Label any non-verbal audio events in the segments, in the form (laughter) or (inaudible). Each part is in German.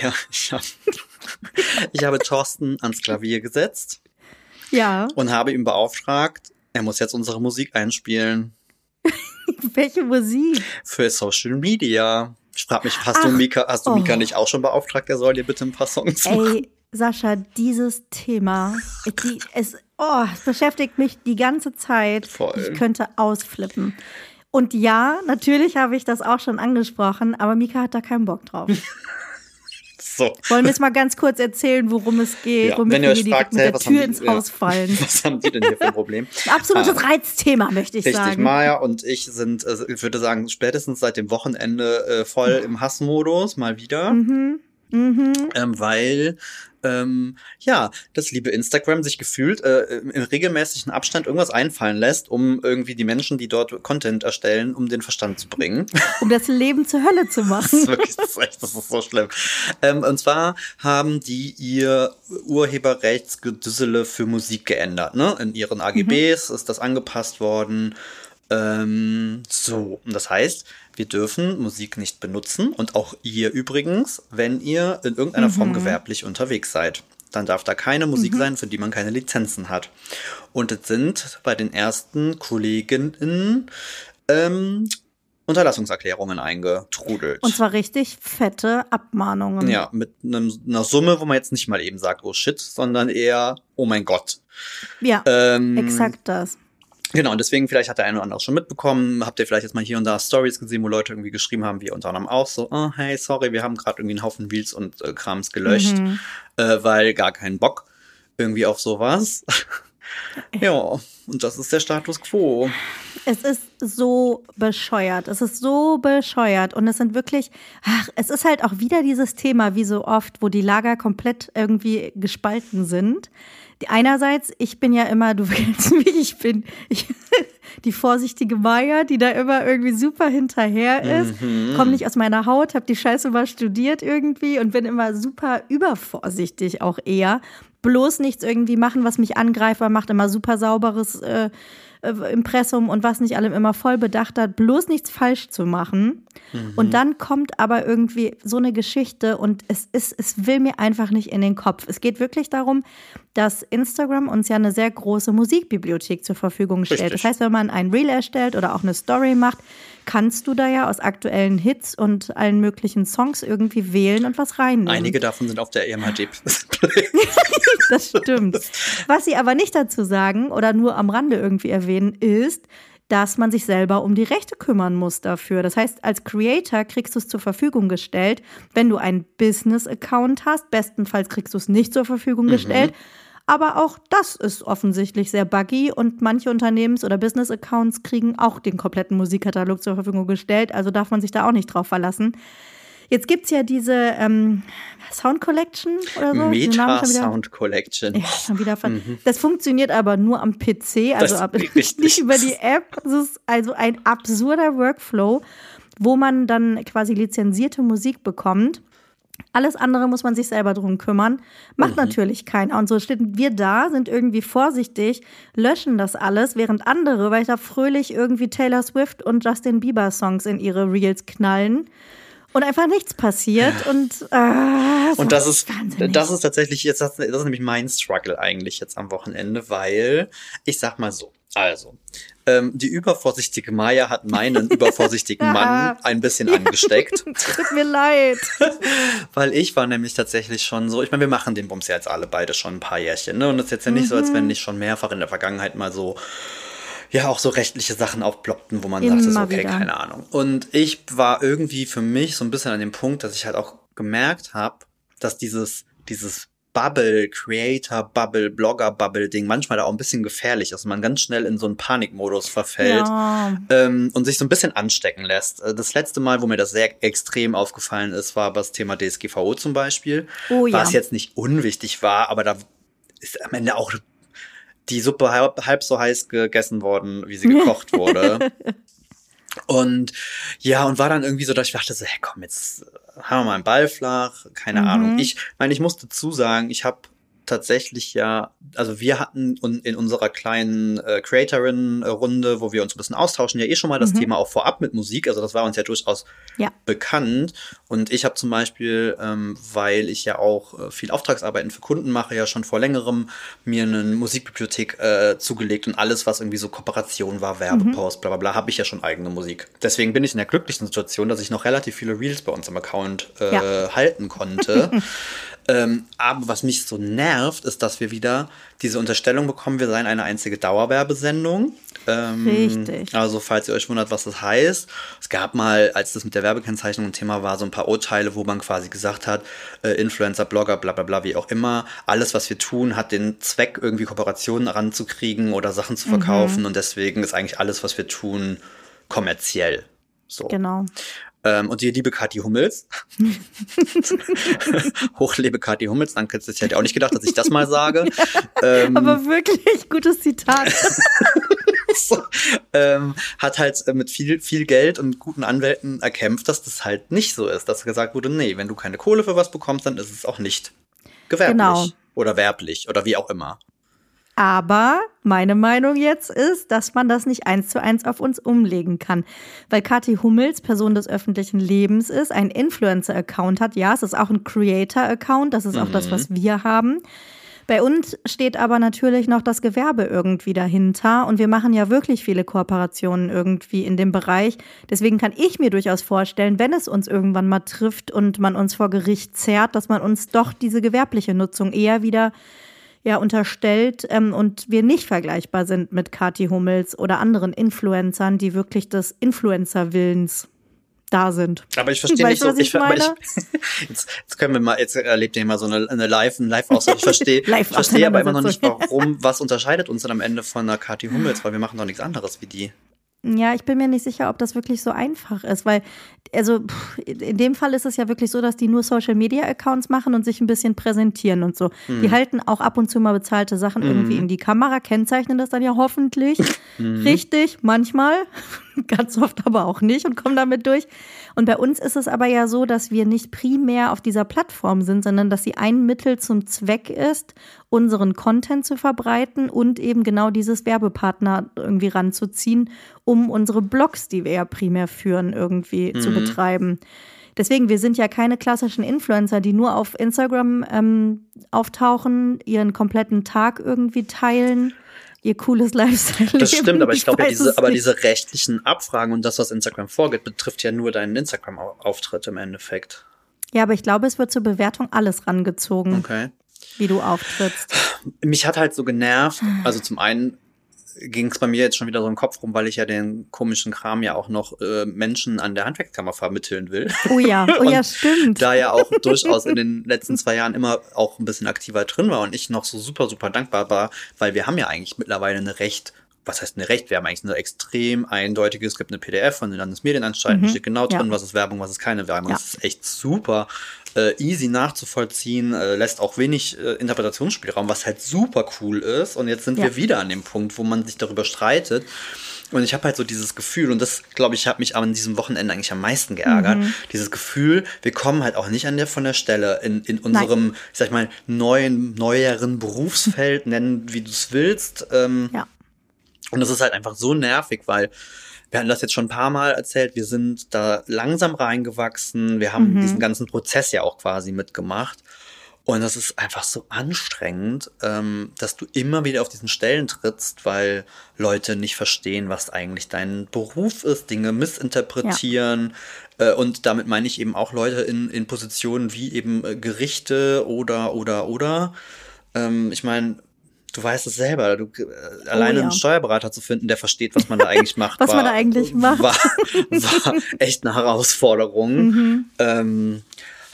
Ja, ich, hab, ich habe Thorsten ans Klavier gesetzt Ja. und habe ihn beauftragt, er muss jetzt unsere Musik einspielen (laughs) Welche Musik? für Social Media. Ich frage mich, hast du Ach, Mika, hast du oh. Mika nicht auch schon beauftragt, er soll dir bitte ein paar Songs machen? Ey, Sascha, dieses Thema, die, es, oh, es beschäftigt mich die ganze Zeit. Voll. Ich könnte ausflippen. Und ja, natürlich habe ich das auch schon angesprochen, aber Mika hat da keinen Bock drauf. (laughs) (laughs) So. Wollen wir jetzt mal ganz kurz erzählen, worum es geht, Ja, womit wenn ihr euch fragt, hey, was Tür die- ins ja. Haus (laughs) fallen. Was haben die denn hier für ein Problem? Ein absolutes Ah. Reizthema, möchte ich Richtig, sagen. Maya und ich sind, äh, ich würde sagen, spätestens seit dem Wochenende äh, voll im Hassmodus, mal wieder. Mhm. Mhm. Ähm, weil, ähm, ja, das liebe Instagram sich gefühlt äh, im regelmäßigen Abstand irgendwas einfallen lässt, um irgendwie die Menschen, die dort Content erstellen, um den Verstand zu bringen. (laughs) Um das Leben zur Hölle zu Das machen. ist wirklich, das ist echt, das ist so schlimm. Ähm, und zwar haben die ihr Urheberrechtsgedüssele für Musik geändert, ne? In ihren AGBs ist das angepasst worden. Ähm, so, und das heißt, wir dürfen Musik nicht benutzen und auch ihr übrigens, wenn ihr in irgendeiner Form gewerblich unterwegs seid. Dann darf da keine Musik sein, für die man keine Lizenzen hat. Und es sind bei den ersten Kolleginnen ähm, Unterlassungserklärungen eingetrudelt. Und zwar richtig fette Abmahnungen. Ja, mit einem, einer Summe, wo man jetzt nicht mal eben sagt, oh shit, sondern eher, oh mein Gott. Ja, Ähm, exakt das. Genau, und deswegen, vielleicht hat der eine oder andere schon mitbekommen, habt ihr vielleicht jetzt mal hier und da Stories gesehen, wo Leute irgendwie geschrieben haben, wie unter anderem auch so, oh hey, sorry, wir haben gerade irgendwie einen Haufen Reels und äh, Krams gelöscht, Mhm. äh, weil gar keinen Bock irgendwie auf sowas. (laughs) ja, und das ist der Status quo. Es ist so bescheuert. Es ist so bescheuert. Und es sind wirklich, ach, es ist halt auch wieder dieses Thema, wie so oft, wo die Lager komplett irgendwie gespalten sind. Einerseits, ich bin ja immer, du (laughs) kennst mich, ich bin ich, (laughs) die vorsichtige Maya, die da immer irgendwie super hinterher ist. Komm nicht aus meiner Haut, hab die Scheiße mal studiert irgendwie und bin immer super übervorsichtig auch eher. Bloß nichts irgendwie machen, was mich angreifbar macht, immer super sauberes äh, Impressum und was nicht allem immer voll bedacht hat, bloß nichts falsch zu machen. Und dann kommt aber irgendwie so eine Geschichte und es ist, es will mir einfach nicht in den Kopf. Es geht wirklich darum, dass Instagram uns ja eine sehr große Musikbibliothek zur Verfügung stellt. Richtig. Das heißt, wenn man ein Reel erstellt oder auch eine Story macht, kannst du da ja aus aktuellen Hits und allen möglichen Songs irgendwie wählen und was reinnehmen. Einige davon sind auf der EMHD. (laughs) (laughs) Das stimmt. Was sie aber nicht dazu sagen oder nur am Rande irgendwie erwähnen, ist, dass man sich selber um die Rechte kümmern muss dafür. Das heißt, als Creator kriegst du es zur Verfügung gestellt, wenn du einen Business-Account hast. Bestenfalls kriegst du es nicht zur Verfügung gestellt. Aber auch das ist offensichtlich sehr buggy und manche Unternehmens- oder Business-Accounts kriegen auch den kompletten Musikkatalog zur Verfügung gestellt. Also darf man sich da auch nicht drauf verlassen. Jetzt gibt es ja diese ähm, Sound Collection oder so. Meta Sound Collection. ja, schon wieder ver Das funktioniert aber nur am PC, also ab, (laughs) nicht über die App. Das ist also ein absurder Workflow, wo man dann quasi lizenzierte Musik bekommt. Alles andere muss man sich selber drum kümmern. Macht natürlich keiner. Und so stehen wir da, sind irgendwie vorsichtig, löschen das alles, während andere weiter fröhlich irgendwie Taylor Swift und Justin Bieber Songs in ihre Reels knallen. Und einfach nichts passiert. Und, äh, Und das ist, wahnsinnig. das ist tatsächlich jetzt, das ist nämlich mein Struggle eigentlich jetzt am Wochenende, weil ich sag mal so, also, ähm, die übervorsichtige Maya hat meinen (laughs) übervorsichtigen Mann ein bisschen angesteckt, (laughs) Tut mir leid. (laughs) weil ich war nämlich tatsächlich schon so, ich meine, wir machen den Bums ja jetzt alle beide schon ein paar Jährchen, ne? Und es ist jetzt ja nicht so, als wenn nicht schon mehrfach in der Vergangenheit mal so ja auch so rechtliche Sachen aufploppten, wo man Immer sagt, okay, wieder. keine Ahnung. Und ich war irgendwie für mich so ein bisschen an dem Punkt, dass ich halt auch gemerkt habe, dass dieses, dieses Bubble, Creator, Bubble, Blogger, Bubble Ding manchmal da auch ein bisschen gefährlich ist man ganz schnell in so einen Panikmodus verfällt Ja. ähm, und sich so ein bisschen anstecken lässt. Äh, Das letzte Mal, wo mir das sehr extrem aufgefallen ist, war das Thema DSGVO zum Beispiel. Oh ja. Was jetzt nicht unwichtig war, aber da ist am Ende auch die Suppe halb, halb so heiß gegessen worden, wie sie (laughs) gekocht wurde. Und ja, und war dann irgendwie so, dass ich dachte so, hey, komm, jetzt haben wir mal einen Ball flach, keine Mhm. Ahnung. Ich meine, ich muss dazu sagen, ich habe tatsächlich ja, also wir hatten in unserer kleinen äh, Creatorin-Runde, wo wir uns ein bisschen austauschen, ja eh schon mal das mhm. Thema auch vorab mit Musik. Also das war uns ja durchaus ja. bekannt. Und ich habe zum Beispiel, ähm, weil ich ja auch äh, viel Auftragsarbeiten für Kunden mache, ja schon vor längerem mir eine Musikbibliothek äh, zugelegt und alles, was irgendwie so Kooperation war, Werbepost, mhm. bla bla bla, habe ich ja schon eigene Musik. Deswegen bin ich in der glücklichen Situation, dass ich noch relativ viele Reels bei uns im Account äh, ja. halten konnte. (laughs) Ähm, aber was mich so nervt, ist, dass wir wieder diese Unterstellung bekommen, wir seien eine einzige Dauerwerbesendung. Ähm, Richtig. Also, falls ihr euch wundert, was das heißt. Es gab mal, als das mit der Werbekennzeichnung ein Thema war, so ein paar Urteile, wo man quasi gesagt hat, äh, Influencer, Blogger, bla bla bla, wie auch immer, alles, was wir tun, hat den Zweck, irgendwie Kooperationen ranzukriegen oder Sachen zu verkaufen. Mhm. Und deswegen ist eigentlich alles, was wir tun, kommerziell. So. Genau. Ähm, und die liebe Kathi Hummels. (laughs) Hochlebe Kathi Hummels. Danke, das hätte ich auch nicht gedacht, dass ich das mal sage. ähm, aber wirklich gutes Zitat. (laughs) so, ähm, hat halt äh, mit viel, viel Geld und guten Anwälten erkämpft, dass das halt nicht so ist. Dass gesagt wurde, nee, wenn du keine Kohle für was bekommst, dann ist es auch nicht gewerblich. Genau. Oder werblich oder wie auch immer. Aber meine Meinung jetzt ist, dass man das nicht eins zu eins auf uns umlegen kann. Weil Kathi Hummels Person des öffentlichen Lebens ist, ein Influencer-Account hat. Ja, es ist auch ein Creator-Account. Das ist auch mhm. das, was wir haben. Bei uns steht aber natürlich noch das Gewerbe irgendwie dahinter und wir machen ja wirklich viele Kooperationen irgendwie in dem Bereich. Deswegen kann ich mir durchaus vorstellen, wenn es uns irgendwann mal trifft und man uns vor Gericht zerrt, dass man uns doch diese gewerbliche Nutzung eher wieder ja unterstellt ähm, und wir nicht vergleichbar sind mit Kati Hummels oder anderen Influencern, die wirklich des Influencer-Willens da sind. Aber ich verstehe nicht so. Ich, ich, ich, (laughs) jetzt, jetzt, können wir mal, jetzt erlebt ihr mal so eine, eine Live, ein Live-Aussage. Ich verstehe, (laughs) Live verstehe aber immer noch nicht, warum, was unterscheidet uns dann am Ende von einer Kati Hummels, weil wir machen doch nichts anderes wie die. Ja, ich bin mir nicht sicher, ob das wirklich so einfach ist, weil, also in dem Fall ist es ja wirklich so, dass die nur Social Media Accounts machen und sich ein bisschen präsentieren und so. Mhm. Die halten auch ab und zu mal bezahlte Sachen mhm. irgendwie in die Kamera, kennzeichnen das dann ja hoffentlich (laughs) mhm. richtig, manchmal, (laughs) ganz oft aber auch nicht und kommen damit durch. Und bei uns ist es aber ja so, dass wir nicht primär auf dieser Plattform sind, sondern dass sie ein Mittel zum Zweck ist, unseren Content zu verbreiten und eben genau dieses Werbepartner irgendwie ranzuziehen, um unsere Blogs, die wir ja primär führen, irgendwie mhm. zu betreiben. Deswegen, wir sind ja keine klassischen Influencer, die nur auf Instagram ähm, auftauchen, ihren kompletten Tag irgendwie teilen ihr cooles Lifestyle. Das stimmt, aber ich, ich glaube, ja, diese, aber diese rechtlichen Abfragen und das, was Instagram vorgeht, betrifft ja nur deinen Instagram-Auftritt im Endeffekt. Ja, aber ich glaube, es wird zur Bewertung alles rangezogen. Okay. Wie du auftrittst. Mich hat halt so genervt. Also zum einen ging es bei mir jetzt schon wieder so im Kopf rum, weil ich ja den komischen Kram ja auch noch äh, Menschen an der Handwerkskammer vermitteln will. Oh ja, (laughs) oh ja, stimmt. Da ja auch durchaus in den letzten zwei Jahren immer auch ein bisschen aktiver drin war und ich noch so super, super dankbar war, weil wir haben ja eigentlich mittlerweile eine recht was heißt eine Recht? Wir haben eigentlich eine extrem eindeutige, es gibt eine PDF von den Landesmedienanstalten, mhm. steht genau drin, ja. was ist Werbung, was ist keine Werbung. Ja. Das ist echt super äh, easy nachzuvollziehen, äh, lässt auch wenig äh, Interpretationsspielraum, was halt super cool ist. Und jetzt sind ja. wir wieder an dem Punkt, wo man sich darüber streitet. Und ich habe halt so dieses Gefühl, und das, glaube ich, hat mich an diesem Wochenende eigentlich am meisten geärgert. Mhm. Dieses Gefühl, wir kommen halt auch nicht an der von der Stelle in, in unserem, Nein. ich sag mal, neuen, neueren Berufsfeld, (laughs) nennen wie du es willst. Ähm, ja. Und das ist halt einfach so nervig, weil wir hatten das jetzt schon ein paar Mal erzählt, wir sind da langsam reingewachsen, wir haben mhm. diesen ganzen Prozess ja auch quasi mitgemacht. Und das ist einfach so anstrengend, ähm, dass du immer wieder auf diesen Stellen trittst, weil Leute nicht verstehen, was eigentlich dein Beruf ist, Dinge missinterpretieren. Ja. Äh, und damit meine ich eben auch Leute in, in Positionen wie eben äh, Gerichte oder, oder, oder. Ähm, ich meine, Du weißt es selber. Du, äh, oh, alleine ja. einen Steuerberater zu finden, der versteht, was man da eigentlich macht, (laughs) was war, man da eigentlich (laughs) macht, war, war echt eine Herausforderung. Mhm. Ähm,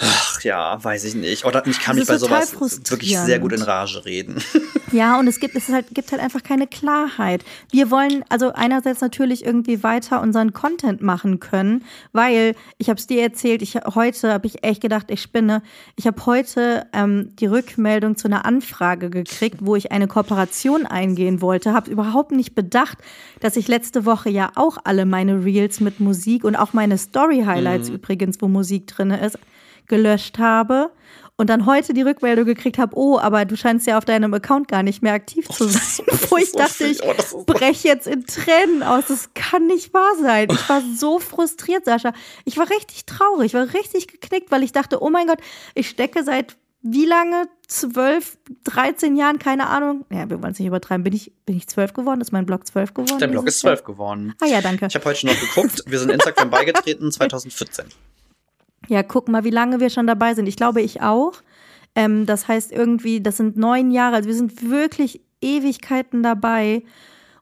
Ach ja, weiß ich nicht. Oder ich kann mich bei sowas wirklich sehr gut in Rage reden. (laughs) Ja, und es gibt es halt, gibt halt einfach keine Klarheit. Wir wollen also einerseits natürlich irgendwie weiter unseren Content machen können, weil ich habe es dir erzählt, ich heute habe ich echt gedacht, ich spinne. Ich habe heute ähm, die Rückmeldung zu einer Anfrage gekriegt, wo ich eine Kooperation eingehen wollte, habe überhaupt nicht bedacht, dass ich letzte Woche ja auch alle meine Reels mit Musik und auch meine Story Highlights mhm. übrigens, wo Musik drin ist gelöscht habe. und dann heute die Rückmeldung gekriegt habe, oh, aber du scheinst ja auf deinem Account gar nicht mehr aktiv zu sein. Oh, Wo ich so dachte, ich oh, breche jetzt in Tränen aus. Das kann nicht wahr sein. Ich war so frustriert, Sascha. Ich war richtig traurig, war richtig geknickt, weil ich dachte, oh mein Gott, ich stecke seit wie lange? Zwölf, 13 Jahren, keine Ahnung. Ja, wir wollen es nicht übertreiben. Bin ich, bin ich zwölf geworden? Ist mein Blog zwölf geworden? Dein Blog ist zwölf geworden. Ah ja, danke. Ich habe heute schon noch geguckt. Wir sind Instagram beigetreten (laughs) 2014. Ja, guck mal, wie lange wir schon dabei sind. Ich glaube, ich auch. Ähm, das heißt irgendwie, das sind neun Jahre. Also wir sind wirklich Ewigkeiten dabei.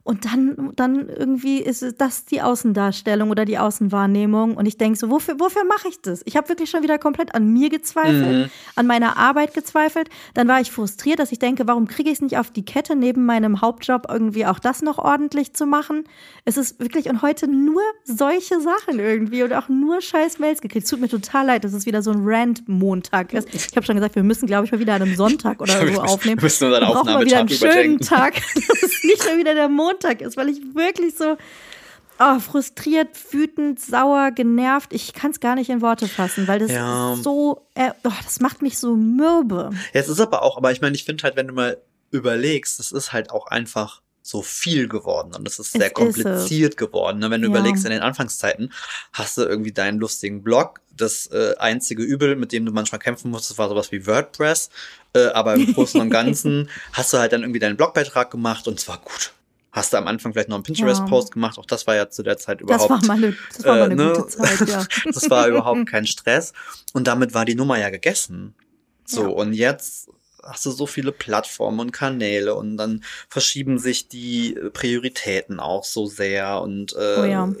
Und dann, dann irgendwie ist das die Außendarstellung oder die Außenwahrnehmung. Und ich denke so, wofür, wofür mache ich das? Ich habe wirklich schon wieder komplett an mir gezweifelt, mhm. an meiner Arbeit gezweifelt. Dann war ich frustriert, dass ich denke, warum kriege ich es nicht auf die Kette, neben meinem Hauptjob irgendwie auch das noch ordentlich zu machen? Es ist wirklich, und heute nur solche Sachen irgendwie und auch nur scheiß Mails gekriegt. Es tut mir total leid, dass es wieder so ein Rant-Montag ist. Ich habe schon gesagt, wir müssen, glaube ich, mal wieder an einem Sonntag (laughs) oder so aufnehmen. Wir müssen unseren Aufnahmetag wieder einen schönen Tag. (laughs) Das ist nicht mehr wieder der Montag Montag ist, weil ich wirklich so oh, frustriert, wütend, sauer, genervt. Ich kann es gar nicht in Worte fassen, weil das ja. so, äh, oh, das macht mich so mürbe. Ja, es ist aber auch, aber ich meine, ich finde halt, wenn du mal überlegst, das ist halt auch einfach so viel geworden und das ist sehr es kompliziert ist geworden. Ne? Wenn du ja. überlegst, in den Anfangszeiten hast du irgendwie deinen lustigen Blog. Das äh, einzige Übel, mit dem du manchmal kämpfen musstest, war sowas wie WordPress. Äh, aber im Großen und (laughs) Ganzen hast du halt dann irgendwie deinen Blogbeitrag gemacht und zwar gut hast du am Anfang vielleicht noch einen Pinterest-Post ja. gemacht. Auch das war ja zu der Zeit überhaupt. Das war mal eine, das war mal eine äh, ne? gute Zeit, ja. (laughs) das war überhaupt (laughs) kein Stress. Und damit war die Nummer ja gegessen. So, ja. und jetzt hast du so viele Plattformen und Kanäle und dann verschieben sich die Prioritäten auch so sehr und äh, oh ja.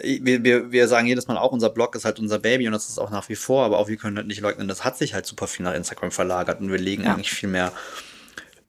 Äh, wir, wir, wir sagen jedes Mal auch, unser Blog ist halt unser Baby und das ist auch nach wie vor, aber auch wir können halt nicht leugnen, das hat sich halt super viel nach Instagram verlagert und wir legen ja. eigentlich viel mehr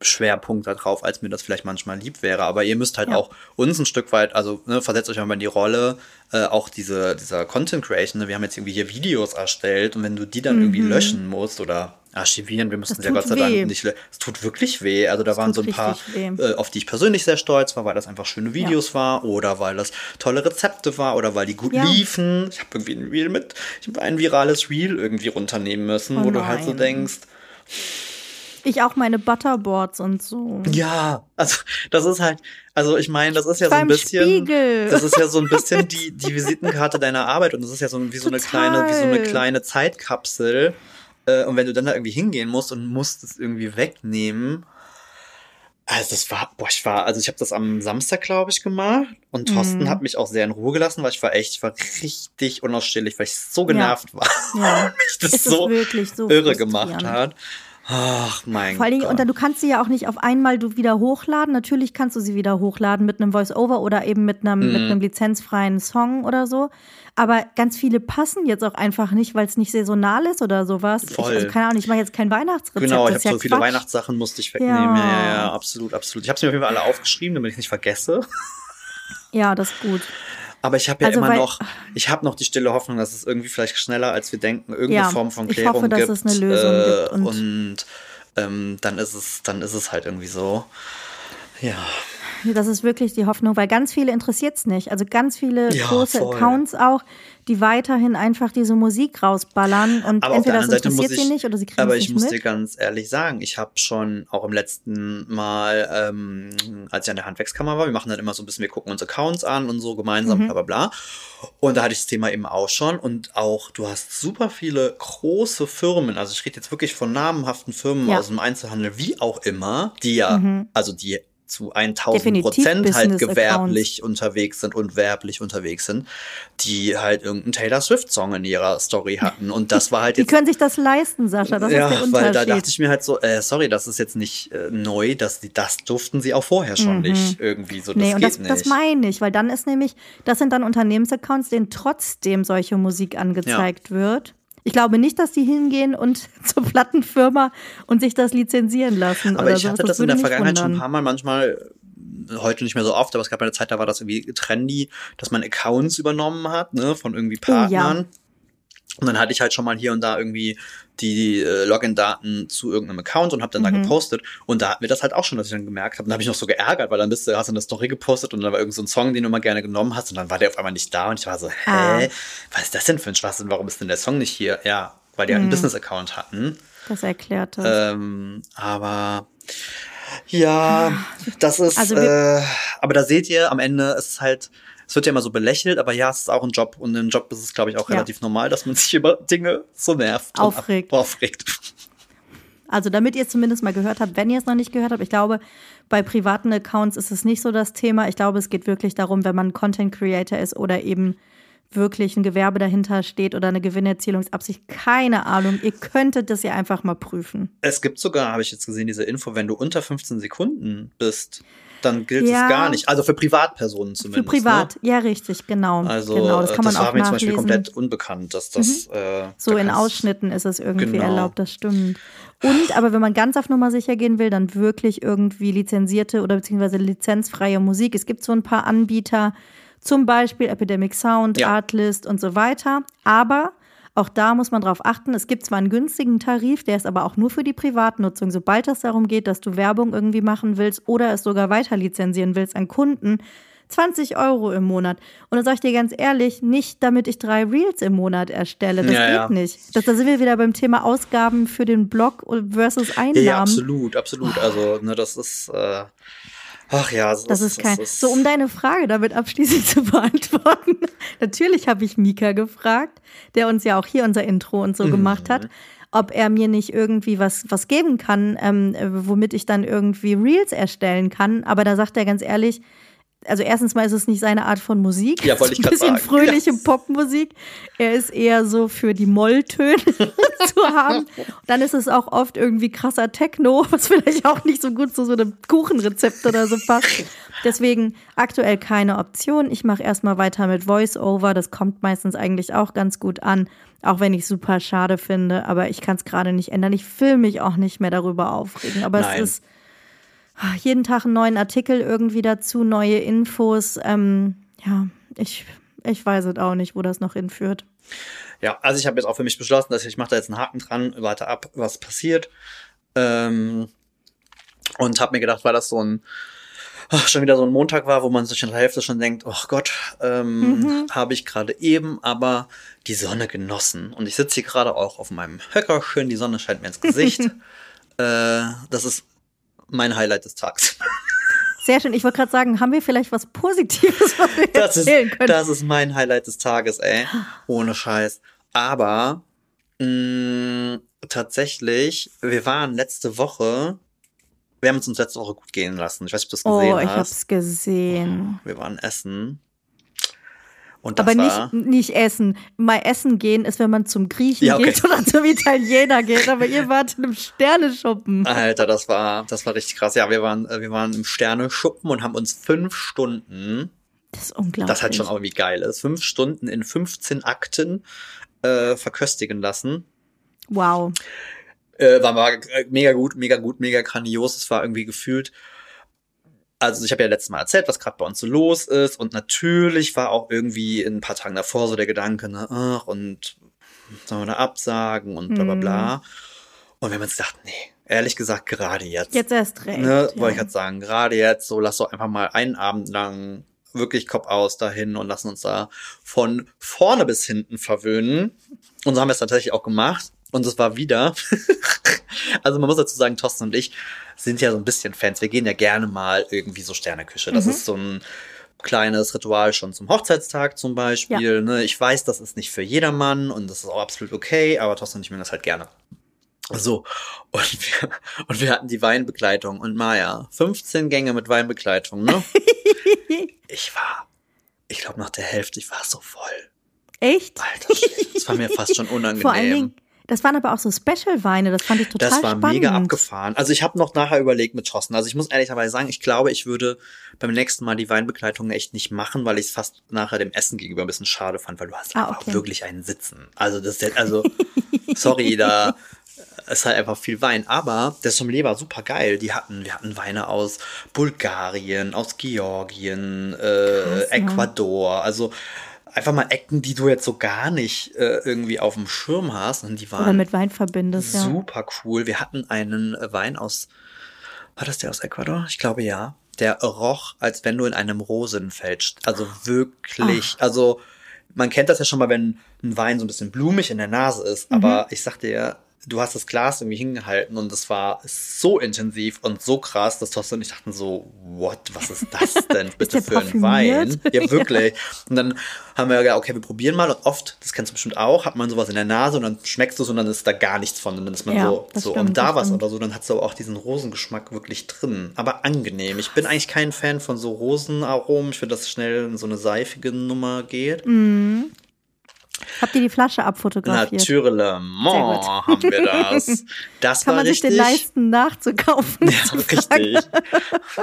Schwerpunkt darauf, als mir das vielleicht manchmal lieb wäre. Aber ihr müsst halt ja. auch uns ein Stück weit, also ne, versetzt euch mal in die Rolle, äh, auch diese, dieser Content Creation. Ne? Wir haben jetzt irgendwie hier Videos erstellt und wenn du die dann mhm. irgendwie löschen musst oder archivieren, wir mussten ja Gott sei Dank nicht, es tut wirklich weh. Also da das waren so ein paar, äh, auf die ich persönlich sehr stolz war, weil das einfach schöne Videos ja. war oder weil das tolle Rezepte war oder weil die gut ja. liefen. Ich habe irgendwie ein Reel mit, ich habe ein virales Reel irgendwie runternehmen müssen, oh wo nein. du halt so denkst, ich auch meine Butterboards und so. Ja, also das ist halt, also ich meine, das ist ja Beim so ein bisschen, Spiegel. das ist ja so ein (laughs) bisschen die, die Visitenkarte deiner Arbeit und das ist ja so wie so eine kleine, wie so eine kleine Zeitkapsel. Äh, und wenn du dann da irgendwie hingehen musst und musst es irgendwie wegnehmen, also das war, boah, ich war, also ich habe das am Samstag, glaube ich, gemacht und Thorsten mm. hat mich auch sehr in Ruhe gelassen, weil ich war echt, ich war richtig unausstehlich, weil ich so genervt ja. war. Ja. (laughs) mich das so, so irre gemacht hat. Ach mein Vor allen Dingen, und dann, du kannst sie ja auch nicht auf einmal du wieder hochladen. Natürlich kannst du sie wieder hochladen mit einem Voice-Over oder eben mit einem, mhm. mit einem lizenzfreien Song oder so. Aber ganz viele passen jetzt auch einfach nicht, weil es nicht saisonal ist oder sowas. Voll. Ich, also keine Ahnung, ich mache jetzt kein Weihnachtsrezept. Genau, ich habe ja so viele Weihnachtssachen musste ich wegnehmen. Ja, ja, ja, ja absolut, absolut. Ich habe sie mir auf jeden Fall alle aufgeschrieben, damit ich nicht vergesse. Ja, das ist gut. Aber ich habe ja also, immer weil, noch, ich habe noch die stille Hoffnung, dass es irgendwie vielleicht schneller, als wir denken, irgendeine ja, Form von Klärung ich hoffe, gibt. Dass es eine Lösung äh, gibt. Und, und ähm, dann ist es, dann ist es halt irgendwie so. Ja. Das ist wirklich die Hoffnung, weil ganz viele interessiert es nicht. Also ganz viele ja, große voll. Accounts auch, die weiterhin einfach diese Musik rausballern und aber entweder das interessiert ich, sie nicht oder sie kriegen es nicht Aber ich muss dir ganz ehrlich sagen, ich habe schon auch im letzten Mal, ähm, als ich an der Handwerkskammer war, wir machen dann immer so ein bisschen, wir gucken uns Accounts an und so gemeinsam, mhm. bla bla bla. Und da hatte ich das Thema eben auch schon und auch, du hast super viele große Firmen, also ich rede jetzt wirklich von namenhaften Firmen ja. aus dem Einzelhandel, wie auch immer, die ja, mhm. also die zu 1000 Prozent halt gewerblich unterwegs sind und werblich unterwegs sind, die halt irgendeinen Taylor Swift Song in ihrer Story hatten und das war halt jetzt. Die können sich das leisten, Sascha, das ja, ist der Unterschied. weil da dachte ich mir halt so, äh, sorry, das ist jetzt nicht äh, neu, dass die, das durften sie auch vorher schon mhm. nicht irgendwie so, das nee, und das, nicht. das meine ich, weil dann ist nämlich, das sind dann Unternehmensaccounts, denen trotzdem solche Musik angezeigt ja. wird. Ich glaube nicht, dass die hingehen und (laughs) zur Plattenfirma und sich das lizenzieren lassen. Aber ich hatte das, das in der Vergangenheit schon ein paar Mal, manchmal heute nicht mehr so oft, aber es gab eine Zeit, da war das irgendwie trendy, dass man Accounts übernommen hat, ne, von irgendwie Partnern. Oh, ja. Und dann hatte ich halt schon mal hier und da irgendwie die äh, Login-Daten zu irgendeinem Account und habe dann mhm. da gepostet. Und da hat mir das halt auch schon, dass ich dann gemerkt habe. Und da habe ich noch so geärgert, weil dann bist du, hast du eine Story gepostet und dann war irgend so ein Song, den du mal gerne genommen hast. Und dann war der auf einmal nicht da. Und ich war so, hä, ah. was ist das denn für ein Schwachsinn? Warum ist denn der Song nicht hier? Ja, weil die halt einen mhm. Business-Account hatten. Das erklärt das. Ähm, aber ja, das ist, also äh, aber da seht ihr, am Ende ist es halt, es wird ja immer so belächelt, aber ja, es ist auch ein Job und im Job ist es, glaube ich, auch ja. relativ normal, dass man (laughs) sich über Dinge so nervt. Aufregt. aufregt. Also damit ihr es zumindest mal gehört habt, wenn ihr es noch nicht gehört habt, ich glaube, bei privaten Accounts ist es nicht so das Thema. Ich glaube, es geht wirklich darum, wenn man Content Creator ist oder eben wirklich ein Gewerbe dahinter steht oder eine Gewinnerzielungsabsicht. Keine Ahnung. Ihr könntet das ja einfach mal prüfen. Es gibt sogar, habe ich jetzt gesehen, diese Info, wenn du unter 15 Sekunden bist, dann gilt ja, es gar nicht. Also für Privatpersonen zumindest. Für privat, ne? ja, richtig, genau. Also genau, das, kann man das war mir zum Beispiel komplett unbekannt, dass das. Mhm. Äh, so da in Ausschnitten ist es irgendwie genau. erlaubt, das stimmt. Und aber wenn man ganz auf Nummer sicher gehen will, dann wirklich irgendwie lizenzierte oder beziehungsweise lizenzfreie Musik. Es gibt so ein paar Anbieter, zum Beispiel Epidemic Sound, ja. Artlist und so weiter. Aber auch da muss man darauf achten, es gibt zwar einen günstigen Tarif, der ist aber auch nur für die Privatnutzung. Sobald es darum geht, dass du Werbung irgendwie machen willst oder es sogar weiter lizenzieren willst an Kunden, 20 Euro im Monat. Und dann sage ich dir ganz ehrlich, nicht damit ich drei Reels im Monat erstelle. Das ja, geht ja. nicht. Das, da sind wir wieder beim Thema Ausgaben für den Blog versus Einnahmen. Ja, absolut, absolut. Also, ne, das ist. Äh Ach ja, so das ist kein. Das ist so, um deine Frage damit abschließend (laughs) zu beantworten. Natürlich habe ich Mika gefragt, der uns ja auch hier unser Intro und so mhm. gemacht hat, ob er mir nicht irgendwie was, was geben kann, ähm, womit ich dann irgendwie Reels erstellen kann. Aber da sagt er ganz ehrlich, also erstens mal ist es nicht seine Art von Musik. Ja, wollte ich Ein bisschen sagen. fröhliche ja. Popmusik. Er ist eher so für die Molltöne (laughs) zu haben. Und dann ist es auch oft irgendwie krasser Techno, was vielleicht auch nicht so gut zu so einem Kuchenrezept oder so passt. Deswegen aktuell keine Option. Ich mache erstmal weiter mit Voice-Over. Das kommt meistens eigentlich auch ganz gut an. Auch wenn ich super schade finde. Aber ich kann es gerade nicht ändern. Ich will mich auch nicht mehr darüber aufregen. Aber Nein. es ist jeden Tag einen neuen Artikel irgendwie dazu, neue Infos. Ähm, ja, ich, ich weiß es auch nicht, wo das noch hinführt. Ja, also ich habe jetzt auch für mich beschlossen, dass ich, ich mache da jetzt einen Haken dran, warte ab, was passiert. Ähm, und habe mir gedacht, weil das so ein ach, schon wieder so ein Montag war, wo man sich in der Hälfte schon denkt, oh Gott, ähm, mhm. habe ich gerade eben aber die Sonne genossen. Und ich sitze hier gerade auch auf meinem Höcker, schön, die Sonne scheint mir ins Gesicht. (laughs) äh, das ist mein Highlight des Tages. (laughs) Sehr schön. Ich wollte gerade sagen, haben wir vielleicht was Positives, was wir das erzählen ist, können? Das ist mein Highlight des Tages, ey. Ohne Scheiß. Aber mh, mm, tatsächlich, wir waren letzte Woche, wir haben uns, uns letzte Woche gut gehen lassen. Ich weiß nicht, ob du das gesehen hast. Oh, ich hab's gesehen. Wir waren essen. Und Aber nicht, nicht essen. Mal essen gehen ist, wenn man zum Griechen ja, okay. geht oder zum Italiener geht. Aber ihr (laughs) wart in einem Sterneschuppen. Alter, das war, das war richtig krass. Ja, wir waren, äh, wir waren im Sterneschuppen und haben uns fünf Stunden. Das ist unglaublich. Das halt schon irgendwie geil ist. Fünf Stunden in 15 Akten äh, verköstigen lassen. Wow. Äh, war, war mega gut, mega gut, mega grandios. Es war irgendwie gefühlt also ich habe ja letztes Mal erzählt, was gerade bei uns so los ist und natürlich war auch irgendwie in ein paar Tagen davor so der Gedanke, ne, ach, und sollen wir da absagen und bla bla bla. Mm. Und wir haben uns gedacht, nee, ehrlich gesagt, gerade jetzt. Jetzt erst recht. Ne, ja. Wollte ich gerade sagen, gerade jetzt, so lass doch einfach mal einen Abend lang wirklich Kopf aus dahin und lassen uns da von vorne bis hinten verwöhnen. Und so haben wir es tatsächlich auch gemacht. Und es war wieder. (laughs) also man muss dazu sagen, Thorsten und ich sind ja so ein bisschen Fans. Wir gehen ja gerne mal irgendwie so Sterneküche. Das mhm. ist so ein kleines Ritual schon zum Hochzeitstag zum Beispiel. Ja. Ne? Ich weiß, das ist nicht für jedermann und das ist auch absolut okay, aber Thorsten und ich mögen das halt gerne. So, und wir, und wir hatten die Weinbegleitung und Maja, 15 Gänge mit Weinbegleitung, ne? (laughs) ich war, ich glaube nach der Hälfte, ich war so voll. Echt? Alter, das war mir fast schon unangenehm. (laughs) Vor allen Dingen, das waren aber auch so Special-Weine, das fand ich total spannend. Das war spannend. mega abgefahren. Also ich habe noch nachher überlegt mit Thorsten. Also ich muss ehrlich dabei sagen, ich glaube, ich würde beim nächsten Mal die Weinbegleitung echt nicht machen, weil ich es fast nachher dem Essen gegenüber ein bisschen schade fand, weil du hast ah, okay. wirklich einen Sitzen. Also das ist also, (laughs) sorry, da ist halt einfach viel Wein. Aber der Sommelier war super geil. Die hatten, wir hatten Weine aus Bulgarien, aus Georgien, äh, Krass, Ecuador. Also einfach mal Ecken, die du jetzt so gar nicht äh, irgendwie auf dem Schirm hast. Und die waren Oder mit Wein verbindest, ja. Super cool. Wir hatten einen Wein aus, war das der aus Ecuador? Ich glaube ja. Der roch, als wenn du in einem Rosenfeld, also wirklich, Ach. also man kennt das ja schon mal, wenn ein Wein so ein bisschen blumig in der Nase ist, mhm. aber ich sag dir, du hast das Glas irgendwie hingehalten und es war so intensiv und so krass, dass Thorsten und ich dachten so, what, was ist das (laughs) denn bitte für ein Wein? Ja, (laughs) wirklich. Und dann haben wir gesagt, okay, wir probieren mal und oft, das kennst du bestimmt auch, hat man sowas in der Nase und dann schmeckst du es und dann ist da gar nichts von und dann ist man Ja, so, so stimmt, und da was oder so, dann hat es aber auch diesen Rosengeschmack wirklich drin, aber angenehm. Ich bin eigentlich kein Fan von so Rosenaromen, ich finde, dass es schnell in so eine seifige Nummer geht. Mhm. Habt ihr die Flasche abfotografiert? Gut. haben wir das. (laughs) Das Kann war man sich richtig. den leisten, nachzukaufen? Ja, richtig.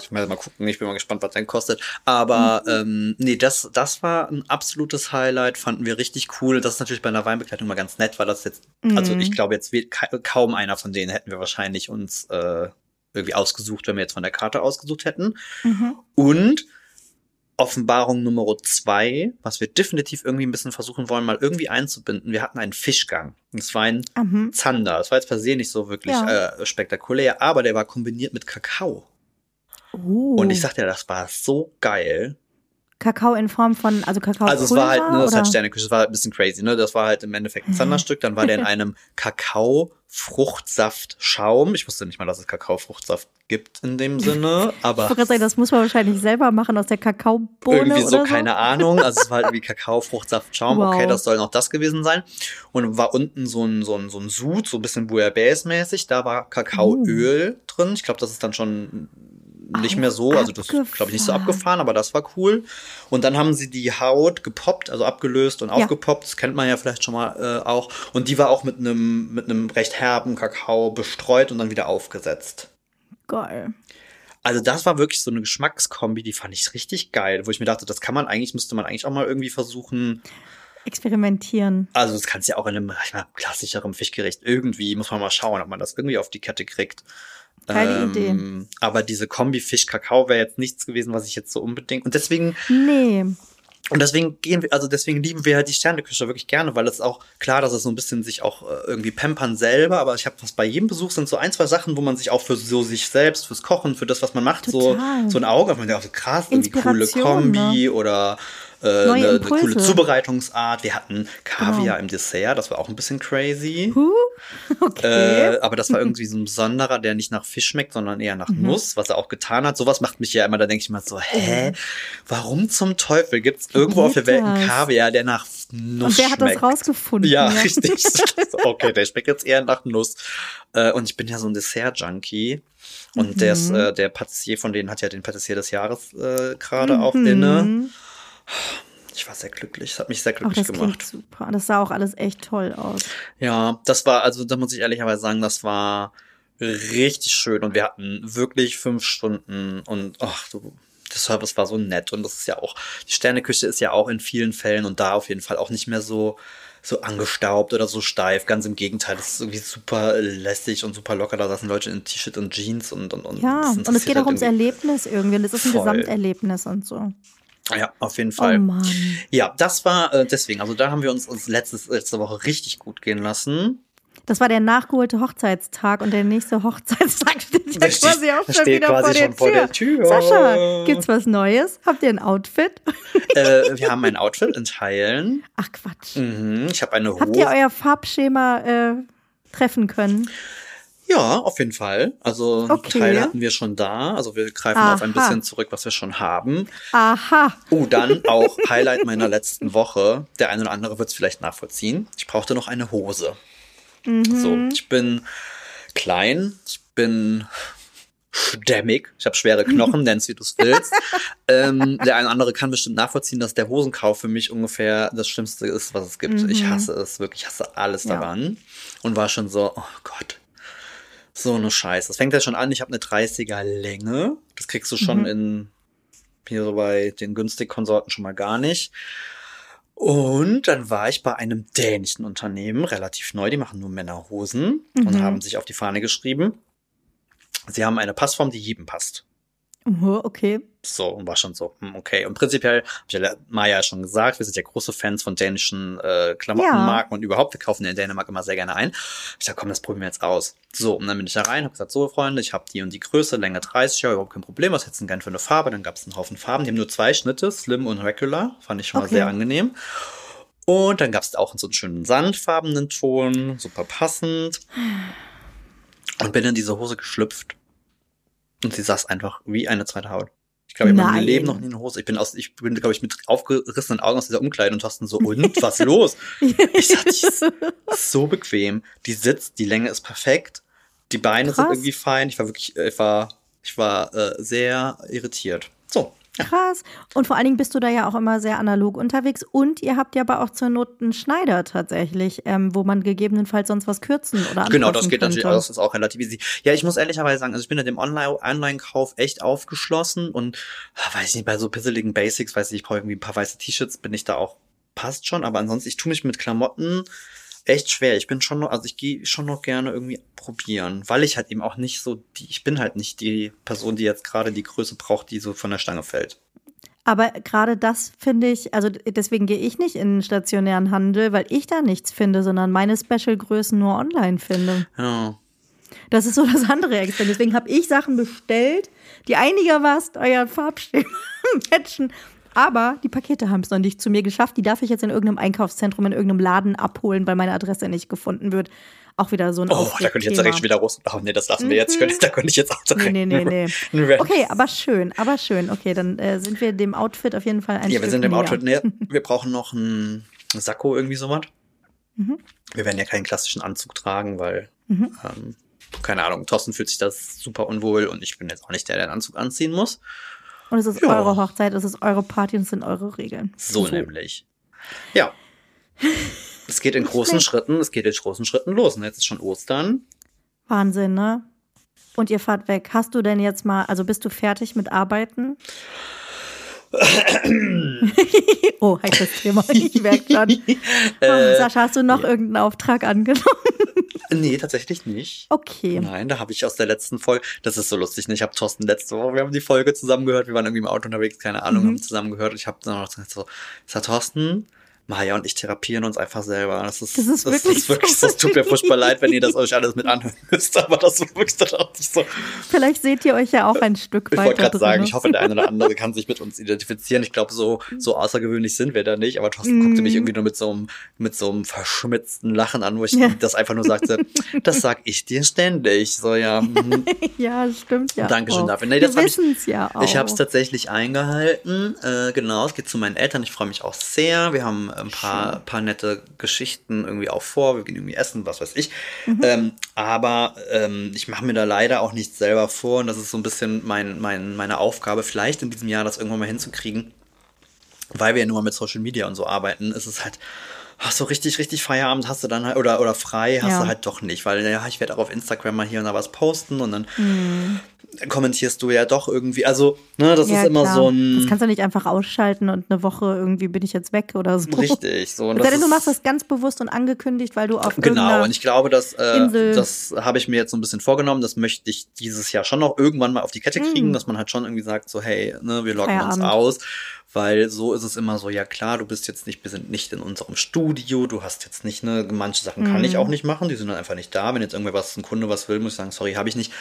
Ich will mal gucken, ich bin mal gespannt, was der kostet. Aber ähm, nee, das, das war ein absolutes Highlight, fanden wir richtig cool. Das ist natürlich bei einer Weinbegleitung mal ganz nett, weil das jetzt, also ich glaube, jetzt wird ka kaum einer von denen hätten wir wahrscheinlich uns äh, irgendwie ausgesucht, wenn wir jetzt von der Karte ausgesucht hätten. Mhm. Und Offenbarung Nummer zwei, was wir definitiv irgendwie ein bisschen versuchen wollen, mal irgendwie einzubinden. Wir hatten einen Fischgang. Das war ein Mhm. Zander. Das war jetzt per se nicht so wirklich Ja. äh, spektakulär, aber der war kombiniert mit Kakao. Oh. Und ich sagte ja, das war so geil. Kakao in Form von, also Kakao Also es war halt, ne, das oder? halt Sterneküche, es war halt ein bisschen crazy, ne? Das war halt im Endeffekt ein (laughs) Zanderstück, dann war der in (laughs) einem Kakao-Fruchtsaft-Schaum. Ich wusste nicht mal, dass es Kakao-Fruchtsaft gibt in dem Sinne, (laughs) Ich aber gerade sagen, das muss man wahrscheinlich selber machen aus der Kakaobohne irgendwie so, oder so. keine Ahnung. Also es war halt wie Kakao-Fruchtsaft-Schaum. Wow. Okay, das soll noch das gewesen sein. Und war unten so ein, so ein, so ein Sud, so ein bisschen Bouillabaisse-mäßig. Da war Kakaoöl drin. Ich glaube, das ist dann schon nicht mehr so, also das glaube ich nicht so abgefahren. aber das war cool. Und dann haben sie die Haut gepoppt, also abgelöst und Ja. aufgepoppt. Das kennt man ja vielleicht schon mal äh, auch. Und die war auch mit einem mit einem recht herben Kakao bestreut und dann wieder aufgesetzt. Geil. Also das war wirklich so eine Geschmackskombi, die fand ich richtig geil, wo ich mir dachte, das kann man eigentlich, müsste man eigentlich auch mal irgendwie versuchen. Experimentieren. Also das kannst du ja auch in einem ich meine, klassischeren Fischgericht irgendwie, muss man mal schauen, ob man das irgendwie auf die Kette kriegt. Geile Idee. Aber diese Kombi Fisch-Kakao wäre jetzt nichts gewesen, was ich jetzt so unbedingt. Und deswegen Nee. und deswegen gehen wir, also deswegen lieben wir halt die Sterneküche wirklich gerne, weil es auch klar, dass es so ein bisschen sich auch äh, irgendwie pampern selber, aber ich habe fast bei jedem Besuch sind so ein, zwei Sachen, wo man sich auch für so sich selbst, fürs Kochen, für das, was man macht, so, Total. so ein Auge, man denkt auch so krass, irgendwie coole ne? Kombi oder äh, eine, eine coole Zubereitungsart. Wir hatten Kaviar Genau. im Dessert, das war auch ein bisschen crazy. Huh? (laughs) Okay. Äh, aber das war irgendwie so ein (laughs) besonderer, der nicht nach Fisch schmeckt, sondern eher nach Mhm. Nuss, was er auch getan hat. Sowas macht mich ja immer, da denke ich mal so, hä? Warum zum Teufel gibt es irgendwo auf der Welt einen? Kaviar, der nach Nuss Und wer hat das schmeckt? rausgefunden? Ja, richtig. (laughs) okay, der schmeckt jetzt eher nach Nuss. Äh, und ich bin ja so ein Dessert-Junkie. Und der, ist, Mhm. äh, der Patissier von denen hat ja den Patissier des Jahres äh, gerade auch inne. Ich war sehr glücklich. Es hat mich sehr glücklich das gemacht. super. Das sah auch alles echt toll aus. Ja, das war, also da muss ich ehrlicherweise sagen, das war richtig schön und wir hatten wirklich fünf Stunden und ach du, der Service war so nett und das ist ja auch, die Sterneküche ist ja auch in vielen Fällen und da auf jeden Fall auch nicht mehr so so angestaubt oder so steif. Ganz im Gegenteil, das ist irgendwie super lässig und super locker. Da saßen Leute in T-Shirt und Jeans und und und. Ja, und es geht auch halt ums Erlebnis irgendwie. Und es ist ein Voll. Gesamterlebnis und so. Ja, auf jeden Fall. Oh Mann. Ja, das war äh, deswegen. Also da haben wir uns, uns letztes, letzte Woche richtig gut gehen lassen. Das war der nachgeholte Hochzeitstag und der nächste Hochzeitstag (laughs) steht ja quasi auch schon wieder vor, der schon vor der Tür. Sascha, gibt's was Neues? Habt ihr ein Outfit? äh, wir haben ein Outfit in Teilen. Ach Quatsch. Mhm, ich habe eine Hose. Habt ihr euer Farbschema äh, treffen können? Ja, auf jeden Fall. Also Okay. Teile hatten wir schon da. Also wir greifen auf ein Aha. bisschen zurück, was wir schon haben. Aha. Oh, dann auch Highlight meiner letzten Woche. Der eine oder andere wird es vielleicht nachvollziehen. Ich brauchte noch eine Hose. So, ich bin klein, ich bin stämmig, ich habe schwere Knochen, nenn's wie du es willst. ähm, der eine oder andere kann bestimmt nachvollziehen, dass der Hosenkauf für mich ungefähr das Schlimmste ist, was es gibt. Ich hasse es wirklich, ich hasse alles Ja. daran. Und war schon so, oh Gott, so eine Scheiße. Das fängt ja schon an, ich habe eine 30er Länge. Das kriegst du schon Mhm. in hier so bei den günstig Konsorten schon mal gar nicht. Und dann war ich bei einem dänischen Unternehmen, relativ neu, die machen nur Männerhosen und Mhm. haben sich auf die Fahne geschrieben. Sie haben eine Passform, die jedem passt. Okay. So, und war schon so, hm, okay. Und prinzipiell, habe ich ja Maja schon gesagt, wir sind ja große Fans von dänischen äh, Klamottenmarken und überhaupt, wir kaufen in Dänemark immer sehr gerne ein. Ich dachte, komm, das probieren wir jetzt aus. So, und dann bin ich da rein, habe gesagt, so Freunde, ich habe die und die Größe, Länge 30, ja, überhaupt kein Problem, was hättest du denn gern für eine Farbe? Dann gab es einen Haufen Farben, die haben nur zwei Schnitte, Slim und Regular, fand ich schon mal Okay. sehr angenehm. Und dann gab es auch so einen schönen sandfarbenen Ton, super passend. Und bin in diese Hose geschlüpft. Und sie saß einfach wie eine zweite Haut. Ich glaube, ich habe in meinem Leben noch nie eine Hose. Ich bin aus, ich bin, glaube ich, mit aufgerissenen Augen aus dieser Umkleide und Thorsten so, und (laughs) was los? ich sag, die ist (laughs) so bequem. Die sitzt, die Länge ist perfekt. Die Beine Krass. sind irgendwie fein. Ich war wirklich, ich war, ich war äh, sehr irritiert. So, Krass. Und vor allen Dingen bist du da ja auch immer sehr analog unterwegs. Und ihr habt ja aber auch zur Not einen Schneider tatsächlich, ähm, wo man gegebenenfalls sonst was kürzen oder Genau, das geht könnte. natürlich auch. Das ist auch relativ easy. Ja, ich muss ehrlicherweise sagen, also ich bin in dem Online-Kauf echt aufgeschlossen und ah, weiß ich nicht, bei so pisseligen Basics, weiß ich, ich brauche irgendwie ein paar weiße T-Shirts, bin ich da auch, passt schon. Aber ansonsten, ich tue mich mit Klamotten echt schwer. Ich bin schon noch, also ich gehe schon noch gerne irgendwie probieren, weil ich halt eben auch nicht so die, ich bin halt nicht die Person, die jetzt gerade die Größe braucht, die so von der Stange fällt. Aber gerade das finde ich, also deswegen gehe ich nicht in den stationären Handel, weil ich da nichts finde, sondern meine Special-Größen nur online finde. Ja. Das ist so das andere Extrem. Deswegen habe ich Sachen bestellt, die einigermaßen euren Farbschema (laughs) matchen aber die Pakete haben es noch nicht zu mir geschafft. Die darf ich jetzt in irgendeinem Einkaufszentrum, in irgendeinem Laden abholen, weil meine Adresse nicht gefunden wird. Auch wieder so ein Oh, da könnte ich jetzt direkt wieder raus. Oh, nee, das lassen wir jetzt. Mhm. (laughs) Da könnte ich jetzt auch direkt. Nee, nee, nee, (laughs) nee. Okay, aber schön, aber schön. Okay, dann äh, sind wir dem Outfit auf jeden Fall ein Ja, wir sind dem Outfit näher. (laughs) Wir brauchen noch einen Sakko, irgendwie sowas. Mhm. Wir werden ja keinen klassischen Anzug tragen, weil, mhm. ähm, keine Ahnung, Thorsten fühlt sich das super unwohl und ich bin jetzt auch nicht der, der einen Anzug anziehen muss. Und es ist ja. eure Hochzeit, es ist eure Party und es sind eure Regeln. So, so. nämlich. Ja. (laughs) Es geht in großen Schritten, es geht in großen Schritten los. Und jetzt ist schon Ostern. Wahnsinn, ne? Und ihr fahrt weg. Hast du denn jetzt mal, also bist du fertig mit Arbeiten? (laughs) (laughs) oh, heikles Thema. Ich merke schon. Oh, Sascha, hast du noch äh, irgendeinen Auftrag angenommen? Nee, tatsächlich nicht. Okay. Nein, da habe ich aus der letzten Folge, das ist so lustig, ne? ich habe Thorsten letzte Woche, wir haben die Folge zusammen gehört, wir waren irgendwie im Auto unterwegs, keine Ahnung, mhm. haben zusammen gehört. Ich habe dann noch gesagt, so, ist Thorsten, Maja und ich therapieren uns einfach selber. Das ist, das ist, das wirklich, ist wirklich so. Es tut mir furchtbar leid, wenn ihr das euch alles mit anhören müsst, aber das ist wirklich dann auch nicht so. Vielleicht seht ihr euch ja auch ein Stück ich weiter. Ich wollte gerade sagen, ich hoffe, der eine oder andere kann sich mit uns identifizieren. Ich glaube, so, so außergewöhnlich sind wir da nicht, aber Thorsten mm. guckte mich irgendwie nur mit so einem, mit so einem verschmitzten Lachen an, wo ich ja. das einfach nur sagte, das sag ich dir ständig. So, ja. (laughs) Mhm. ja, stimmt ja. Dankeschön auch. dafür. Nee, das wir wissen es ja auch. Ich habe es tatsächlich eingehalten. Äh, genau, es geht zu meinen Eltern. Ich freue mich auch sehr. Wir haben ein paar, paar nette Geschichten irgendwie auch vor. Wir gehen irgendwie essen, was weiß ich. Mhm. Ähm, aber ähm, ich mache mir da leider auch nichts selber vor. Und das ist so ein bisschen mein, mein, meine Aufgabe, vielleicht in diesem Jahr das irgendwann mal hinzukriegen. Weil wir ja nur mit Social Media und so arbeiten, ist es halt ach, so richtig, richtig Feierabend hast du dann halt, oder, oder frei hast ja. du halt doch nicht, weil ja, ich werde auch auf Instagram mal hier und da was posten und dann mhm kommentierst du ja doch irgendwie. Also, ne, das ja, ist immer klar. so ein. Das kannst du nicht einfach ausschalten und eine Woche irgendwie bin ich jetzt weg oder so. Richtig, so. Und denn du machst das ganz bewusst und angekündigt, weil du auf Genau, und ich glaube, dass, äh, das habe ich mir jetzt so ein bisschen vorgenommen. Das möchte ich dieses Jahr schon noch irgendwann mal auf die Kette kriegen, mhm. dass man halt schon irgendwie sagt, so, hey, ne, wir loggen uns aus. Weil so ist es immer so, ja klar, du bist jetzt nicht, wir sind nicht in unserem Studio, du hast jetzt nicht, ne, manche Sachen kann mhm. ich auch nicht machen, die sind dann einfach nicht da. Wenn jetzt irgendwer was, ein Kunde was will, muss ich sagen, sorry, habe ich nicht.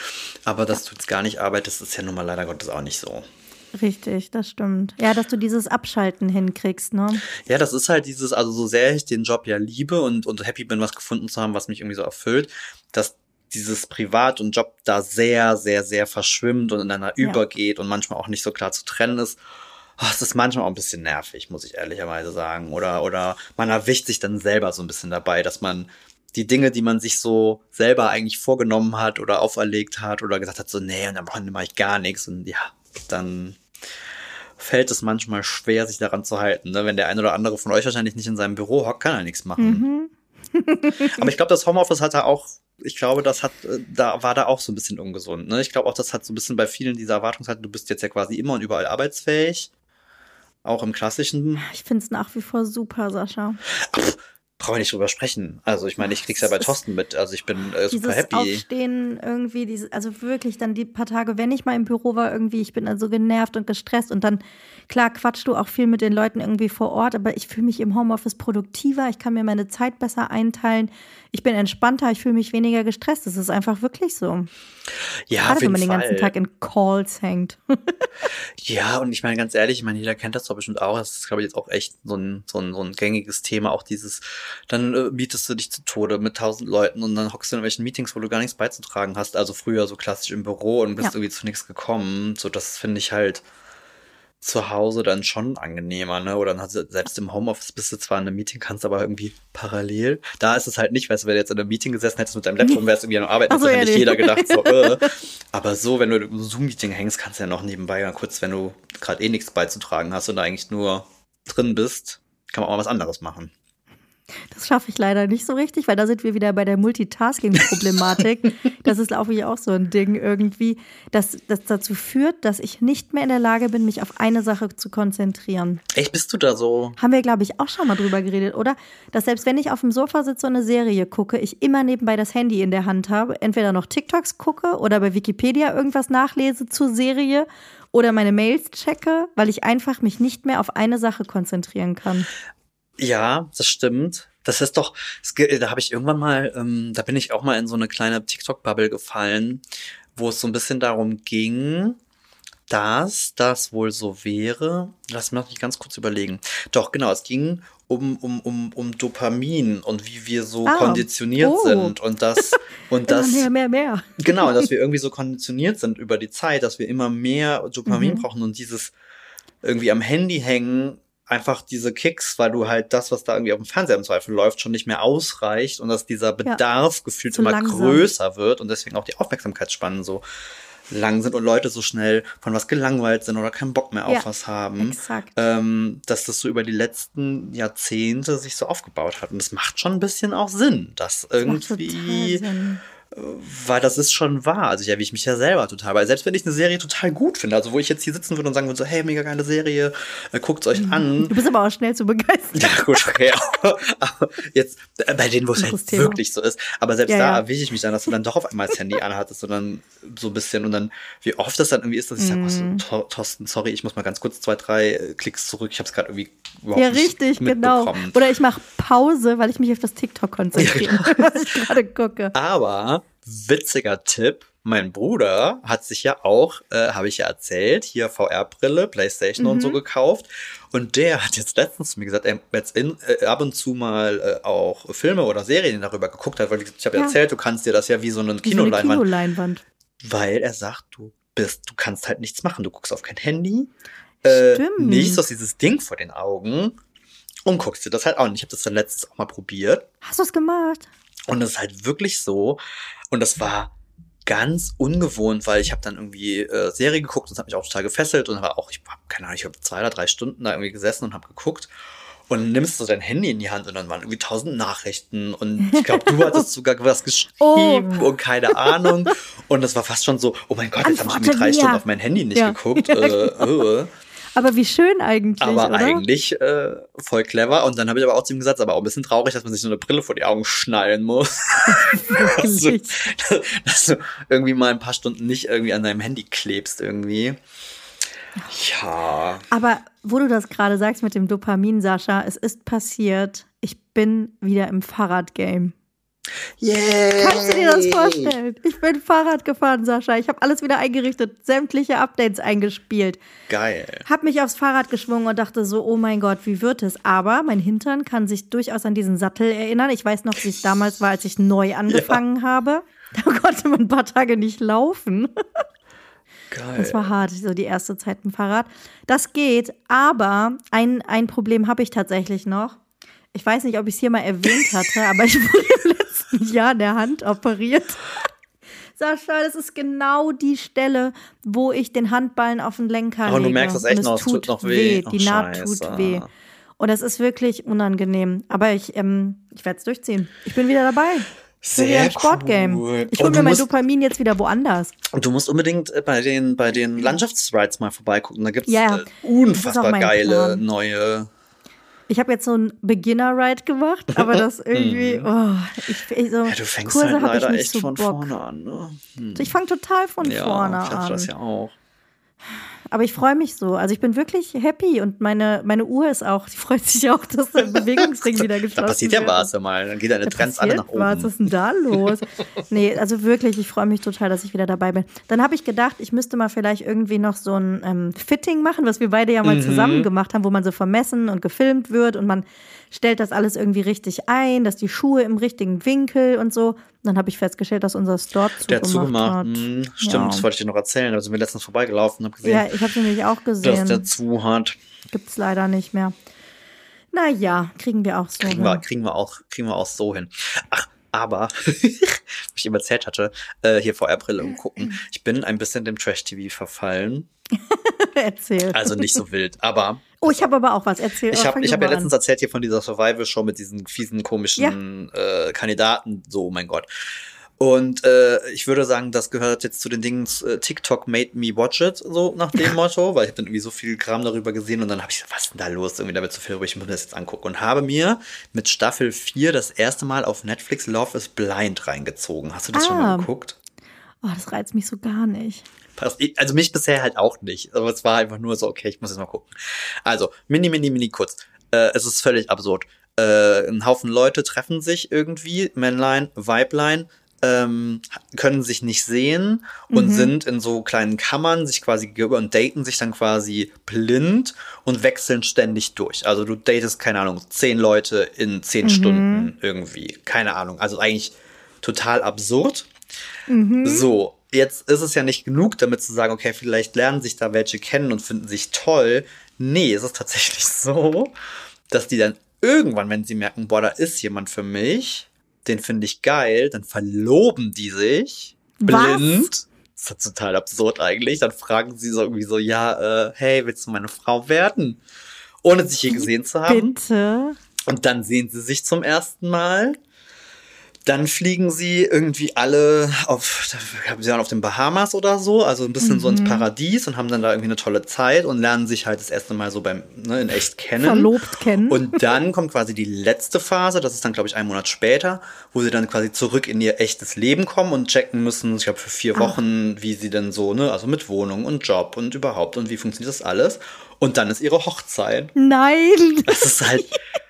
Aber dass du jetzt gar nicht arbeitest, ist ja nun mal leider Gottes auch nicht so. Richtig, das stimmt. Ja, dass du dieses Abschalten hinkriegst, ne? Ja, das ist halt dieses, also so sehr ich den Job ja liebe und, und happy bin, was gefunden zu haben, was mich irgendwie so erfüllt, dass dieses Privat und Job da sehr, sehr, sehr verschwimmt und ineinander ja. übergeht und manchmal auch nicht so klar zu trennen ist. Oh, es ist manchmal auch ein bisschen nervig, muss ich ehrlicherweise sagen. Oder, oder man erwischt sich dann selber so ein bisschen dabei, dass man die Dinge, die man sich so selber eigentlich vorgenommen hat oder auferlegt hat oder gesagt hat, so, nee, und am Wochenende mache ich gar nichts. Und ja, dann fällt es manchmal schwer, sich daran zu halten. Ne? Wenn der eine oder andere von euch wahrscheinlich nicht in seinem Büro hockt, kann er nichts machen. Mhm. (laughs) Aber ich glaube, das Homeoffice hat er auch, ich glaube, das hat, äh, da war da auch so ein bisschen ungesund. Ne? Ich glaube auch, das hat so ein bisschen bei vielen dieser Erwartungshaltung, du bist jetzt ja quasi immer und überall arbeitsfähig. Auch im klassischen. Ich finde es nach wie vor super, Sascha. Ach, brauchen wir nicht drüber sprechen. Also ich meine, ich krieg's ja bei Thorsten mit. Also ich bin äh, super happy. Aufstehen irgendwie, diese, also wirklich dann die paar Tage, wenn ich mal im Büro war, irgendwie, ich bin dann so genervt und gestresst und dann, klar, quatschst du auch viel mit den Leuten irgendwie vor Ort, aber ich fühle mich im Homeoffice produktiver, ich kann mir meine Zeit besser einteilen, ich bin entspannter, ich fühle mich weniger gestresst. Das ist einfach wirklich so. Ja, Gerade wenn man den ganzen Tag in Calls hängt. (laughs) ja, und ich meine ganz ehrlich, ich meine, jeder kennt das doch bestimmt auch. Das ist, glaube ich, jetzt auch echt so ein, so ein, so ein gängiges Thema. Auch dieses, dann äh, mietest du dich zu Tode mit tausend Leuten und dann hockst du in welchen Meetings, wo du gar nichts beizutragen hast. Also früher so klassisch im Büro und bist ja. irgendwie zu nichts gekommen. So, das finde ich halt zu Hause dann schon angenehmer, ne? Oder dann hast du, selbst im Homeoffice bist du zwar in einem Meeting, kannst aber irgendwie parallel. Da ist es halt nicht, weißt du, wenn du jetzt in einem Meeting gesessen hättest mit deinem Laptop, wärst irgendwie am Arbeiten, so, ja, nicht jeder gedacht, so, äh. (laughs) Aber so, wenn du im Zoom-Meeting hängst, kannst du ja noch nebenbei ja kurz, wenn du gerade eh nichts beizutragen hast und eigentlich nur drin bist, kann man auch mal was anderes machen. Das schaffe ich leider nicht so richtig, weil da sind wir wieder bei der Multitasking-Problematik. (laughs) das ist auch wie auch so ein Ding irgendwie, dass das dazu führt, dass ich nicht mehr in der Lage bin, mich auf eine Sache zu konzentrieren. Echt, bist du da so? Haben wir, glaube ich, auch schon mal drüber geredet, oder? Dass selbst wenn ich auf dem Sofa sitze und eine Serie gucke, ich immer nebenbei das Handy in der Hand habe, entweder noch TikToks gucke oder bei Wikipedia irgendwas nachlese zur Serie oder meine Mails checke, weil ich einfach mich nicht mehr auf eine Sache konzentrieren kann. Ja, das stimmt. Das ist doch, das, da habe ich irgendwann mal, ähm, da bin ich auch mal in so eine kleine TikTok-Bubble gefallen, wo es so ein bisschen darum ging, dass das wohl so wäre. Lass mich noch nicht ganz kurz überlegen. Doch, genau, es ging um, um, um, um Dopamin und wie wir so ah, konditioniert oh. sind und das (laughs) und das mehr, mehr, mehr. Genau, dass wir (laughs) irgendwie so konditioniert sind über die Zeit, dass wir immer mehr Dopamin mhm. brauchen und dieses irgendwie am Handy hängen einfach diese Kicks, weil du halt das, was da irgendwie auf dem Fernseher im Zweifel läuft, schon nicht mehr ausreicht und dass dieser Bedarf ja, gefühlt immer langsam. größer wird und deswegen auch die Aufmerksamkeitsspannen so lang sind und Leute so schnell von was gelangweilt sind oder keinen Bock mehr auf ja, was haben, ähm, dass das so über die letzten Jahrzehnte sich so aufgebaut hat. Und das macht schon ein bisschen auch Sinn, dass das irgendwie weil das ist schon wahr. Also ich erwische mich ja selber total. Weil selbst wenn ich eine Serie total gut finde, also wo ich jetzt hier sitzen würde und sagen würde, so, hey, mega geile Serie, äh, guckt euch an. (laughs) Du bist aber auch schnell zu begeistern. Ja, gut, okay. (laughs) aber jetzt, äh, bei denen, wo es halt Thema. wirklich so ist. Aber selbst ja, da ja. erwische ich mich dann, dass du dann doch auf einmal das Handy anhattest und dann so ein bisschen und dann, wie oft das dann irgendwie ist, dass ich mm. sage, oh, Thorsten, sorry, ich muss mal ganz kurz zwei, drei äh, Klicks zurück. Ich habe es gerade irgendwie überhaupt ja, richtig, nicht genau. Oder ich mache Pause, weil ich mich auf das TikTok konzentriere, (laughs) ja, genau. was ich gerade gucke. Aber witziger Tipp. Mein Bruder hat sich ja auch, äh, habe ich ja erzählt, hier VR-Brille, Playstation mhm. und so mhm. gekauft. Und der hat jetzt letztens zu mir gesagt, er jetzt in, äh, ab und zu mal äh, auch Filme oder Serien darüber geguckt hat, weil ich, ich habe ja. erzählt, du kannst dir das ja wie so eine Kinoleinwand. So Kinoleinwand. Weil er sagt, du bist, du kannst halt nichts machen. Du guckst auf kein Handy. Äh, Stimmt. Nicht so dieses Ding vor den Augen und guckst dir das halt an. Ich habe das dann letztens auch mal probiert. Hast du es gemacht? Und es ist halt wirklich so. Und das war ganz ungewohnt, weil ich habe dann irgendwie äh, Serie geguckt und es hat mich auch total gefesselt und war auch, ich habe keine Ahnung, ich habe zwei oder drei Stunden da irgendwie gesessen und habe geguckt und nimmst du dein Handy in die Hand und dann waren irgendwie tausend Nachrichten und ich glaube, du hattest (laughs) sogar was geschrieben oh. und keine Ahnung und das war fast schon so, oh mein Gott, jetzt habe ich irgendwie drei Stunden auf mein Handy nicht ja. geguckt. (laughs) Äh, äh. Aber wie schön eigentlich. Aber oder? eigentlich äh, voll clever. Und dann habe ich aber auch zu ihm gesagt, aber auch ein bisschen traurig, dass man sich so eine Brille vor die Augen schnallen muss. (laughs) (laughs) dass, du, dass du irgendwie mal ein paar Stunden nicht irgendwie an deinem Handy klebst irgendwie. Ja. Aber wo du das gerade sagst mit dem Dopamin, Sascha, es ist passiert. Ich bin wieder im Fahrradgame. Yeah. Kannst du dir das vorstellen? Ich bin Fahrrad gefahren, Sascha. Ich habe alles wieder eingerichtet, sämtliche Updates eingespielt. Geil. Hab mich aufs Fahrrad geschwungen und dachte so, oh mein Gott, wie wird es? Aber mein Hintern kann sich durchaus an diesen Sattel erinnern. Ich weiß noch, wie es damals war, als ich neu angefangen ja. habe. (laughs) Da konnte man ein paar Tage nicht laufen. Geil. Das war hart, so die erste Zeit im Fahrrad. Das geht, aber ein, ein Problem habe ich tatsächlich noch. Ich weiß nicht, ob ich es hier mal erwähnt hatte, aber ich (laughs) wurde im letzten Jahr der Hand operiert. Sascha, das ist genau die Stelle, wo ich den Handballen auf den Lenker lege. Aber du merkst das echt noch, es tut noch weh. weh. Die Naht tut weh. Und das ist wirklich unangenehm. Aber ich, ähm, ich werde es durchziehen. Ich bin wieder dabei. Sehr Sportgame. Cool. Ich hole mir mein Dopamin jetzt wieder woanders. Und du musst unbedingt äh, bei den, bei den Landschaftsrides mal vorbeigucken. Da gibt es yeah, unfassbar geile Plan. neue Ich habe jetzt so ein Beginner-Ride gemacht, aber das (laughs) irgendwie, Mhm. oh, ich, ich so, Ja, du fängst Kurse halt hab ich leider nicht echt so von Bock. vorne an. Ne? Hm. Ich fange total von ja, vorne ich an. das ja auch. Aber ich freue mich so. Also ich bin wirklich happy und meine, meine Uhr ist auch, die freut sich auch, dass der (laughs) Bewegungsring wieder geschlossen Da passiert ja wird. was mal. Dann geht deine Da Trends alle nach passiert Was oben. ist denn da los? (laughs) nee, also wirklich, ich freue mich total, dass ich wieder dabei bin. Dann habe ich gedacht, ich müsste mal vielleicht irgendwie noch so ein ähm, Fitting machen, was wir beide ja Mhm. mal zusammen gemacht haben, wo man so vermessen und gefilmt wird und man stellt das alles irgendwie richtig ein, dass die Schuhe im richtigen Winkel und so. Dann habe ich festgestellt, dass unser Store Der hat zugemacht zugemacht. hat. Hm, stimmt, Ja. das wollte ich dir noch erzählen. Da sind wir letztens vorbeigelaufen und habe gesehen, Ja, ich habe es nämlich auch dass der gesehen. zu hat. Gibt es leider nicht mehr. Naja, kriegen wir auch so. Kriegen wir, hin. kriegen wir auch, kriegen wir auch so hin. Ach, aber, (laughs) was ich ihm erzählt hatte, äh, hier vor April im Gucken, ich bin ein bisschen dem Trash-TV verfallen. (laughs) Erzähl. Also nicht so wild, aber oh, ich habe aber auch was. Erzähl. ich habe hab ja letztens erzählt hier von dieser Survival-Show mit diesen fiesen, komischen äh, Kandidaten. So, oh mein Gott. Und äh, ich würde sagen, das gehört jetzt zu den Dingen, äh, TikTok made me watch it, so nach dem (laughs) Motto, weil ich habe dann irgendwie so viel Kram darüber gesehen und dann habe ich gesagt, was ist denn da los? Irgendwie damit so viel, aber ich muss mir das jetzt angucken. Und habe mir mit Staffel 4 das erste Mal auf Netflix Love is Blind reingezogen. Hast du das schon mal Ah. geguckt? Oh, das reizt mich so gar nicht. Passt. Also mich bisher halt auch nicht. Aber es war einfach nur so, okay, ich muss jetzt mal gucken. Also, mini, mini, mini kurz. Äh, es ist völlig absurd. Äh, ein Haufen Leute treffen sich irgendwie, Männlein, Weiblein, ähm, können sich nicht sehen und sind in so kleinen Kammern sich quasi gegenüber und daten sich dann quasi blind und wechseln ständig durch. Also du datest, keine Ahnung, zehn Leute in zehn Stunden irgendwie. Keine Ahnung. Also eigentlich total absurd. So, jetzt ist es ja nicht genug, damit zu sagen, okay, vielleicht lernen sich da welche kennen und finden sich toll. Nee, es ist tatsächlich (laughs) so, dass die dann irgendwann, wenn sie merken, boah, da ist jemand für mich, den finde ich geil, dann verloben die sich Was? blind. Das ist total absurd eigentlich. Dann fragen sie so irgendwie so, ja, äh, hey, willst du meine Frau werden? Ohne sich je gesehen zu haben. (laughs) Bitte. Und dann sehen sie sich zum ersten Mal. Dann fliegen sie irgendwie alle auf, sie waren auf den Bahamas oder so, also ein bisschen so ins Mhm. Paradies und haben dann da irgendwie eine tolle Zeit und lernen sich halt das erste Mal so beim, ne, in echt kennen. Verlobt kennen. Und dann kommt quasi die letzte Phase, das ist dann, glaube ich, ein Monat später, wo sie dann quasi zurück in ihr echtes Leben kommen und checken müssen, ich glaube, für vier Wochen, wie sie denn so, ne, also mit Wohnung und Job und überhaupt und wie funktioniert das alles. Und dann ist ihre Hochzeit. Nein. Das ist halt,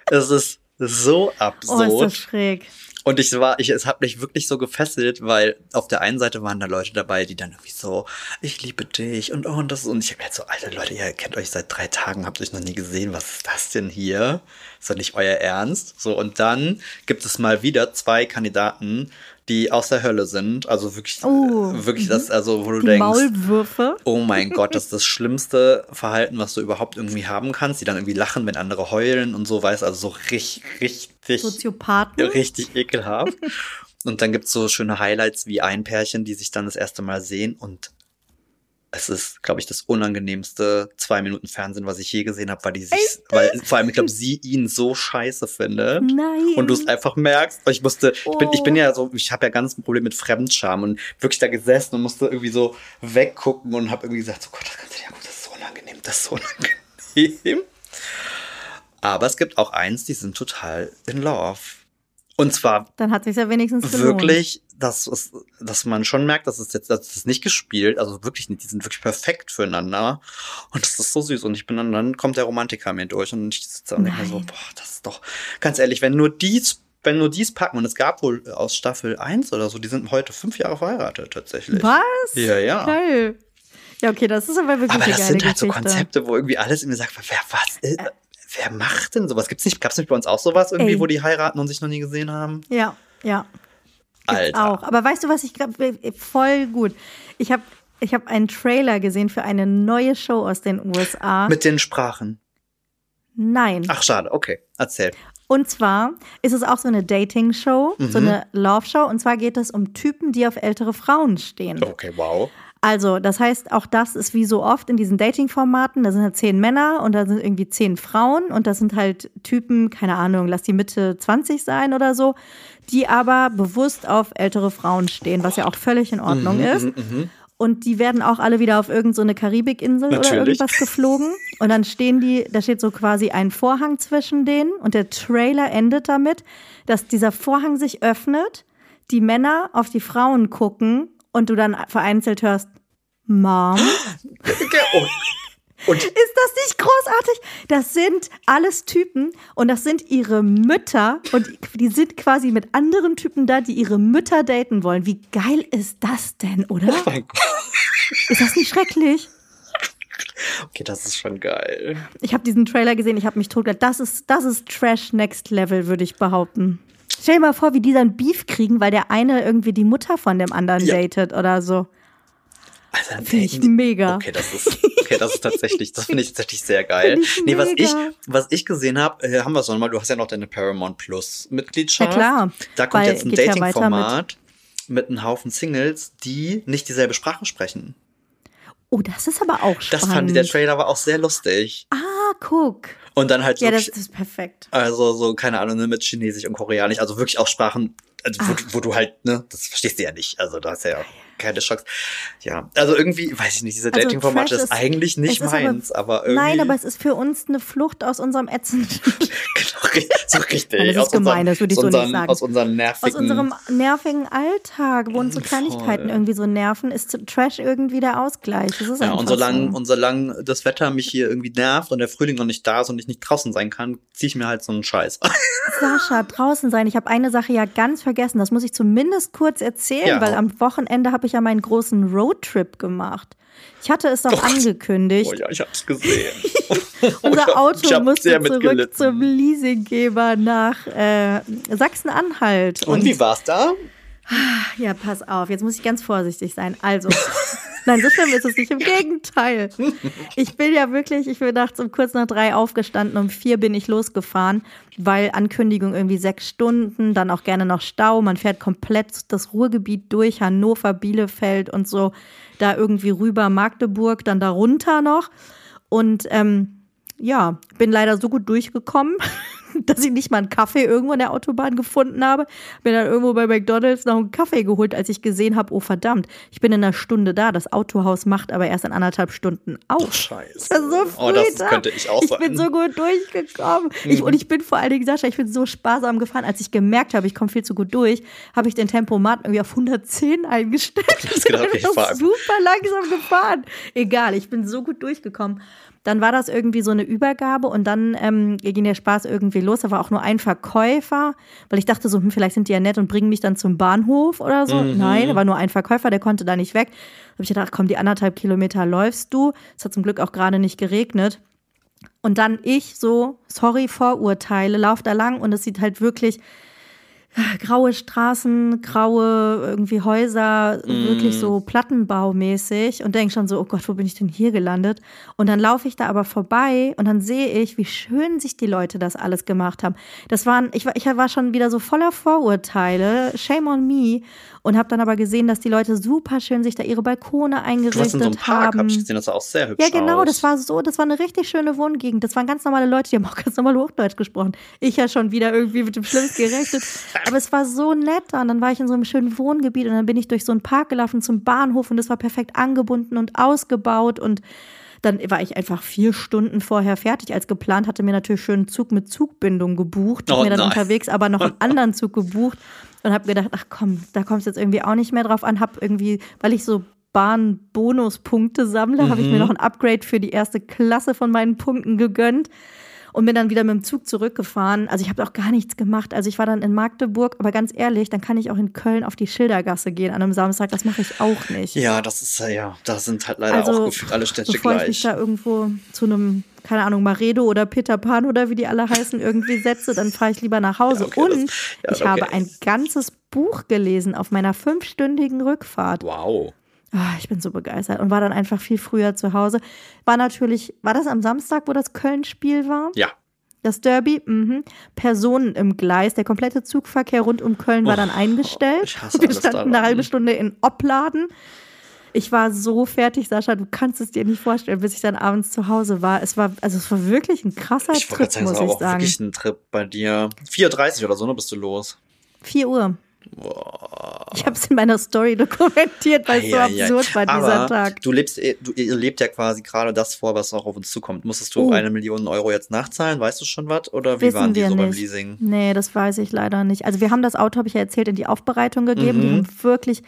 das ist so Oh, ist absurd. das schräg. Und ich war, ich, es hat mich wirklich so gefesselt, weil auf der einen Seite waren da Leute dabei, die dann irgendwie so, ich liebe dich und oh, und das und ich hab mir so, Alter Leute, ihr kennt euch seit drei Tagen, habt euch noch nie gesehen, was ist das denn hier? Ist doch nicht euer Ernst? So, und dann gibt es mal wieder zwei Kandidaten, die aus der Hölle sind, also wirklich, Oh, wirklich das, also wo du Die denkst, Maulwürfe. Oh mein Gott, das ist das schlimmste Verhalten, was du überhaupt irgendwie haben kannst. Die dann irgendwie lachen, wenn andere heulen und so, weißt also so richtig, richtig, Soziopathen. richtig ekelhaft. Und dann gibt's so schöne Highlights wie ein Pärchen, die sich dann das erste Mal sehen und es ist, glaube ich, das unangenehmste zwei Minuten Fernsehen, was ich je gesehen habe, weil die sich, weil vor allem, ich glaube, sie ihn so scheiße findet. Nein. Und du es einfach merkst. Ich musste, ich bin, ich bin ja so, ich habe ja ganz ein Problem mit Fremdscham und wirklich da gesessen und musste irgendwie so weggucken und habe irgendwie gesagt, so Gott, das kannst du ja gut, das ist so unangenehm, das ist so (laughs) unangenehm. Aber es gibt auch eins, die sind total in love. Und zwar Dann hat sich ja wenigstens gelohnt. wirklich, dass, es, dass man schon merkt, dass es jetzt, das ist nicht gespielt, also wirklich nicht, die sind wirklich perfekt füreinander. Und das ist so süß. Und ich bin dann, dann kommt der Romantiker mir durch und ich sitze da und denke mir so, boah, das ist doch, ganz ehrlich, wenn nur dies, wenn nur dies packen, und es gab wohl aus Staffel 1 oder so, die sind heute fünf Jahre verheiratet tatsächlich. Was? Ja, ja. Geil. Ja, okay, das ist aber wirklich Aber das sind halt so Geschichte. Konzepte, wo irgendwie alles in mir sagt, wer was, äh, wer macht denn sowas? Gibt's nicht, gab's nicht bei uns auch sowas irgendwie, Ey. wo die heiraten und sich noch nie gesehen haben? Ja, ja. Alter. Auch. Aber weißt du, was ich glaube, voll gut. Ich habe ich hab einen Trailer gesehen für eine neue Show aus den USA. Mit den Sprachen. Nein. Ach, schade, okay. Erzähl. Und zwar ist es auch so eine Dating-Show, so Mhm. eine Love-Show. Und zwar geht es um Typen, die auf ältere Frauen stehen. Okay, wow. Also, das heißt, auch das ist wie so oft in diesen Dating-Formaten. Da sind halt zehn Männer und da sind irgendwie zehn Frauen und das sind halt Typen, keine Ahnung, lass die Mitte 20 sein oder so, die aber bewusst auf ältere Frauen stehen, was ja auch völlig in Ordnung ist. und die werden auch alle wieder auf irgendeine so Karibikinsel oder irgendwas geflogen. Und dann stehen die, da steht so quasi ein Vorhang zwischen denen und der Trailer endet damit, dass dieser Vorhang sich öffnet, die Männer auf die Frauen gucken und du dann vereinzelt hörst, Mom. (gasps) Oh. Und ist das nicht großartig? Das sind alles Typen und das sind ihre Mütter und die sind quasi mit anderen Typen da, die ihre Mütter daten wollen. Wie geil ist das denn, oder? Oh mein Gott. Ist das nicht schrecklich? Okay, das ist schon geil. Ich habe diesen Trailer gesehen, ich habe mich totgelacht. Das ist, das ist Trash Next Level, würde ich behaupten. Stell dir mal vor, wie die dann Beef kriegen, weil der eine irgendwie die Mutter von dem anderen ja. datet oder so. Also, finde ich mega. Okay, das ist, (laughs) okay, das ist tatsächlich, das finde ich tatsächlich sehr (laughs) geil. Nee, was ich, was ich gesehen habe, äh, haben wir es nochmal, du hast ja noch deine Paramount Plus Mitgliedschaft. Ja, klar. Da kommt jetzt ein Dating-Format mit. mit einem Haufen Singles, die nicht dieselbe Sprache sprechen. Oh, das ist aber auch spannend. Das fand ich, der Trailer war auch sehr lustig. Ah, guck. Und dann halt Ja, das, ist perfekt. Also so, keine Ahnung, ne, mit Chinesisch und Koreanisch, also wirklich auch Sprachen, also wo, wo, du halt, ne, das verstehst du ja nicht. Also da hast ja keine Chance. Ja, also irgendwie, weiß ich nicht, dieser also Dating-Format ist, ist, eigentlich nicht meins, aber, aber, irgendwie. Nein, aber es ist für uns eine Flucht aus unserem ätzenden. (laughs) genau, so richtig. Das ist gemein, das würde ich so unseren, nicht sagen. Aus unserem nervigen. Aus unserem nervigen Alltag, wo uns so Kleinigkeiten irgendwie so nerven, ist Trash irgendwie der Ausgleich. Ist ja, und solange, so. und solange das Wetter mich hier irgendwie nervt und der Frühling noch nicht da ist und ich nicht draußen sein kann, ziehe ich mir halt so einen Scheiß. (laughs) Sascha, draußen sein. Ich habe eine Sache ja ganz vergessen. Das muss ich zumindest kurz erzählen, ja. weil am Wochenende habe ich ja meinen großen Roadtrip gemacht. Ich hatte es doch oh angekündigt. Oh ja, ich hab's gesehen. (laughs) Unser Auto musste zurück zum Leasinggeber nach äh, Sachsen-Anhalt. Und, Und wie war's da? Ja, pass auf, jetzt muss ich ganz vorsichtig sein. Also, (laughs) nein, so schlimm ist es nicht. Im Gegenteil. Ich bin ja wirklich, ich bin nachts um kurz nach drei aufgestanden, um vier bin ich losgefahren, weil Ankündigung irgendwie sechs Stunden, dann auch gerne noch Stau. Man fährt komplett das Ruhrgebiet durch, Hannover, Bielefeld und so, da irgendwie rüber Magdeburg, dann da runter noch. Und ähm, ja, bin leider so gut durchgekommen, (laughs) dass ich nicht mal einen Kaffee irgendwo in der Autobahn gefunden habe. Bin dann irgendwo bei McDonalds noch einen Kaffee geholt, als ich gesehen habe, oh verdammt, ich bin in einer Stunde da. Das Autohaus macht aber erst in anderthalb Stunden auf. Oh, scheiße. Das so früh oh, das da. könnte ich auch sein. Ich bin so gut durchgekommen. Mhm. Ich, und ich bin vor allen Dingen, Sascha, ich bin so sparsam gefahren. Als ich gemerkt habe, ich komme viel zu gut durch, habe ich den Tempomat irgendwie auf 110 eingestellt. Ich bin (laughs) super langsam gefahren. Egal, ich bin so gut durchgekommen. Dann war das irgendwie so eine Übergabe und dann ähm, ging der Spaß irgendwie los. Da war auch nur ein Verkäufer, weil ich dachte so, hm, vielleicht sind die ja nett und bringen mich dann zum Bahnhof oder so. Mhm. Nein, da war nur ein Verkäufer, der konnte da nicht weg. Da habe ich gedacht, komm, die anderthalb Kilometer läufst du. Es hat zum Glück auch gerade nicht geregnet. Und dann ich so, sorry, Vorurteile, lauf da lang und es sieht halt wirklich graue Straßen, graue irgendwie Häuser, mm. wirklich so Plattenbaumäßig und denke schon so, oh Gott, wo bin ich denn hier gelandet? Und dann laufe ich da aber vorbei und dann sehe ich, wie schön sich die Leute das alles gemacht haben. Das waren, ich war, ich war schon wieder so voller Vorurteile, shame on me und habe dann aber gesehen, dass die Leute super schön sich da ihre Balkone eingerichtet du in so einem Park, haben. Hab ich gesehen, das sah auch sehr hübsch Ja, genau, aus. das war so, das war eine richtig schöne Wohngegend. Das waren ganz normale Leute, die haben auch ganz normal Hochdeutsch gesprochen. Ich ja schon wieder irgendwie mit dem Schlimmsten gerechnet. (laughs) aber es war so nett da. Und dann war ich in so einem schönen Wohngebiet und dann bin ich durch so einen Park gelaufen zum Bahnhof und es war perfekt angebunden und ausgebaut und dann war ich einfach vier Stunden vorher fertig als geplant, hatte mir natürlich schön einen Zug mit Zugbindung gebucht, oh, mir dann nein. unterwegs aber noch einen (laughs) anderen Zug gebucht und habe gedacht, ach komm, da kommt es jetzt irgendwie auch nicht mehr drauf an. Habe irgendwie, weil ich so Bahn-Bonuspunkte sammle, mhm. habe ich mir mhm. noch ein Upgrade für die erste Klasse von meinen Punkten gegönnt und bin dann wieder mit dem Zug zurückgefahren. Also ich habe auch gar nichts gemacht. Also ich war dann in Magdeburg, aber ganz ehrlich, dann kann ich auch in Köln auf die Schildergasse gehen an einem Samstag. Das mache ich auch nicht. Ja, das ist ja, da sind halt leider also, auch gefühlt alle Städte bevor gleich. Ich mich da irgendwo zu einem keine Ahnung, Maredo oder Peter Pan oder wie die alle heißen, irgendwie setze, dann fahre ich lieber nach Hause. Ja, okay, und das, ja, ich okay. habe ein ganzes Buch gelesen auf meiner fünfstündigen Rückfahrt. Wow. Oh, ich bin so begeistert und war dann einfach viel früher zu Hause. War natürlich, war das am Samstag, wo das Köln-Spiel war? Ja. Das Derby, mhm. Personen im Gleis, der komplette Zugverkehr rund um Köln war oh, dann eingestellt. Ich hasse Wir standen daran. eine halbe Stunde in Opladen. Ich war so fertig, Sascha, du kannst es dir nicht vorstellen, bis ich dann abends zu Hause war. Es war, also es war wirklich ein krasser ich Trip, sagen, muss ich auch sagen. wirklich ein Trip bei dir. 4.30 oder so, ne, bist du los? 4 Uhr. Boah. Ich habe es in meiner Story dokumentiert, weil es so absurd war dieser Aber Tag. Du lebst, eh- du, ihr lebt ja quasi gerade das vor, was auch auf uns zukommt. Musstest du Oh. eine Million Euro jetzt nachzahlen? Weißt du schon was? Oder wie Wissen waren die so beim nicht. Leasing? Nee, das weiß ich leider nicht. Also wir haben das Auto, habe ich ja erzählt, in die Aufbereitung gegeben. Die Mhm. haben wirklich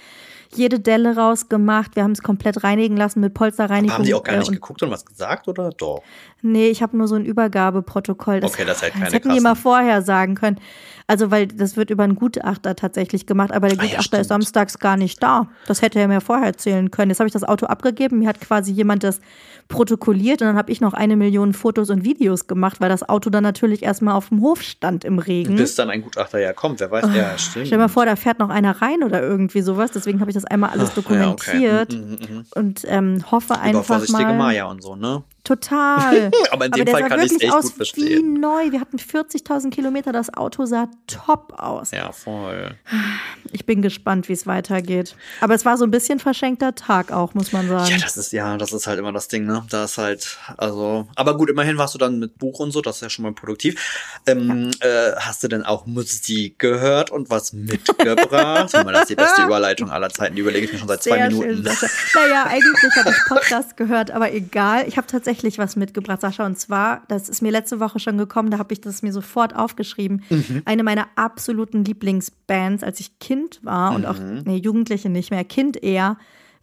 jede Delle rausgemacht. Wir haben es komplett reinigen lassen mit Polsterreinigung. Haben die auch gar äh, nicht geguckt und was gesagt oder doch? Nee, ich habe nur so ein Übergabeprotokoll. Okay, das hält keine hätten die Kassen. mal vorher sagen können. Also, weil das wird über einen Gutachter tatsächlich gemacht, aber der Ah ja, Gutachter ist samstags gar nicht da. Das hätte er mir vorher erzählen können. Jetzt habe ich das Auto abgegeben, mir hat quasi jemand das protokolliert und dann habe ich noch eine Million Fotos und Videos gemacht, weil das Auto dann natürlich erstmal auf dem Hof stand im Regen. Bis dann ein Gutachter ja kommt, wer weiß, ja, stimmt. Stell dir mal vor, da fährt noch einer rein oder irgendwie sowas. Deswegen habe ich das einmal alles Ach, ja, okay. dokumentiert Mhm, mhm, mhm. und ähm, hoffe einfach Übervorsichtige mal. Maya und so, ne? Total. (laughs) Aber in dem der Fall kann ich's wirklich echt aus gut verstehen. Wie neu. Wir hatten 40.000 Kilometer. Das Auto sah top aus. Ja, voll. Ich bin gespannt, wie es weitergeht. Aber es war so ein bisschen verschenkter Tag auch, muss man sagen. Ja, das ist, ja, das ist halt immer das Ding, ne? Da ist halt, also, aber gut, immerhin warst du dann mit Buch und so, das ist ja schon mal produktiv. Ähm, äh, hast du denn auch Musik gehört und was mitgebracht? Mal, das ist die beste (laughs) Überleitung aller Zeiten, die überlege ich mir schon seit zwei Sehr Minuten. schön. Naja, eigentlich habe ich (laughs) Podcast gehört, aber egal. Ich habe tatsächlich was mitgebracht, Sascha. Und zwar, das ist mir letzte Woche schon gekommen, da habe ich das mir sofort aufgeschrieben. Mhm. Eine meiner absoluten Lieblingsbands, als ich Kind war und auch, Mhm. nee, Jugendliche nicht mehr, Kind eher,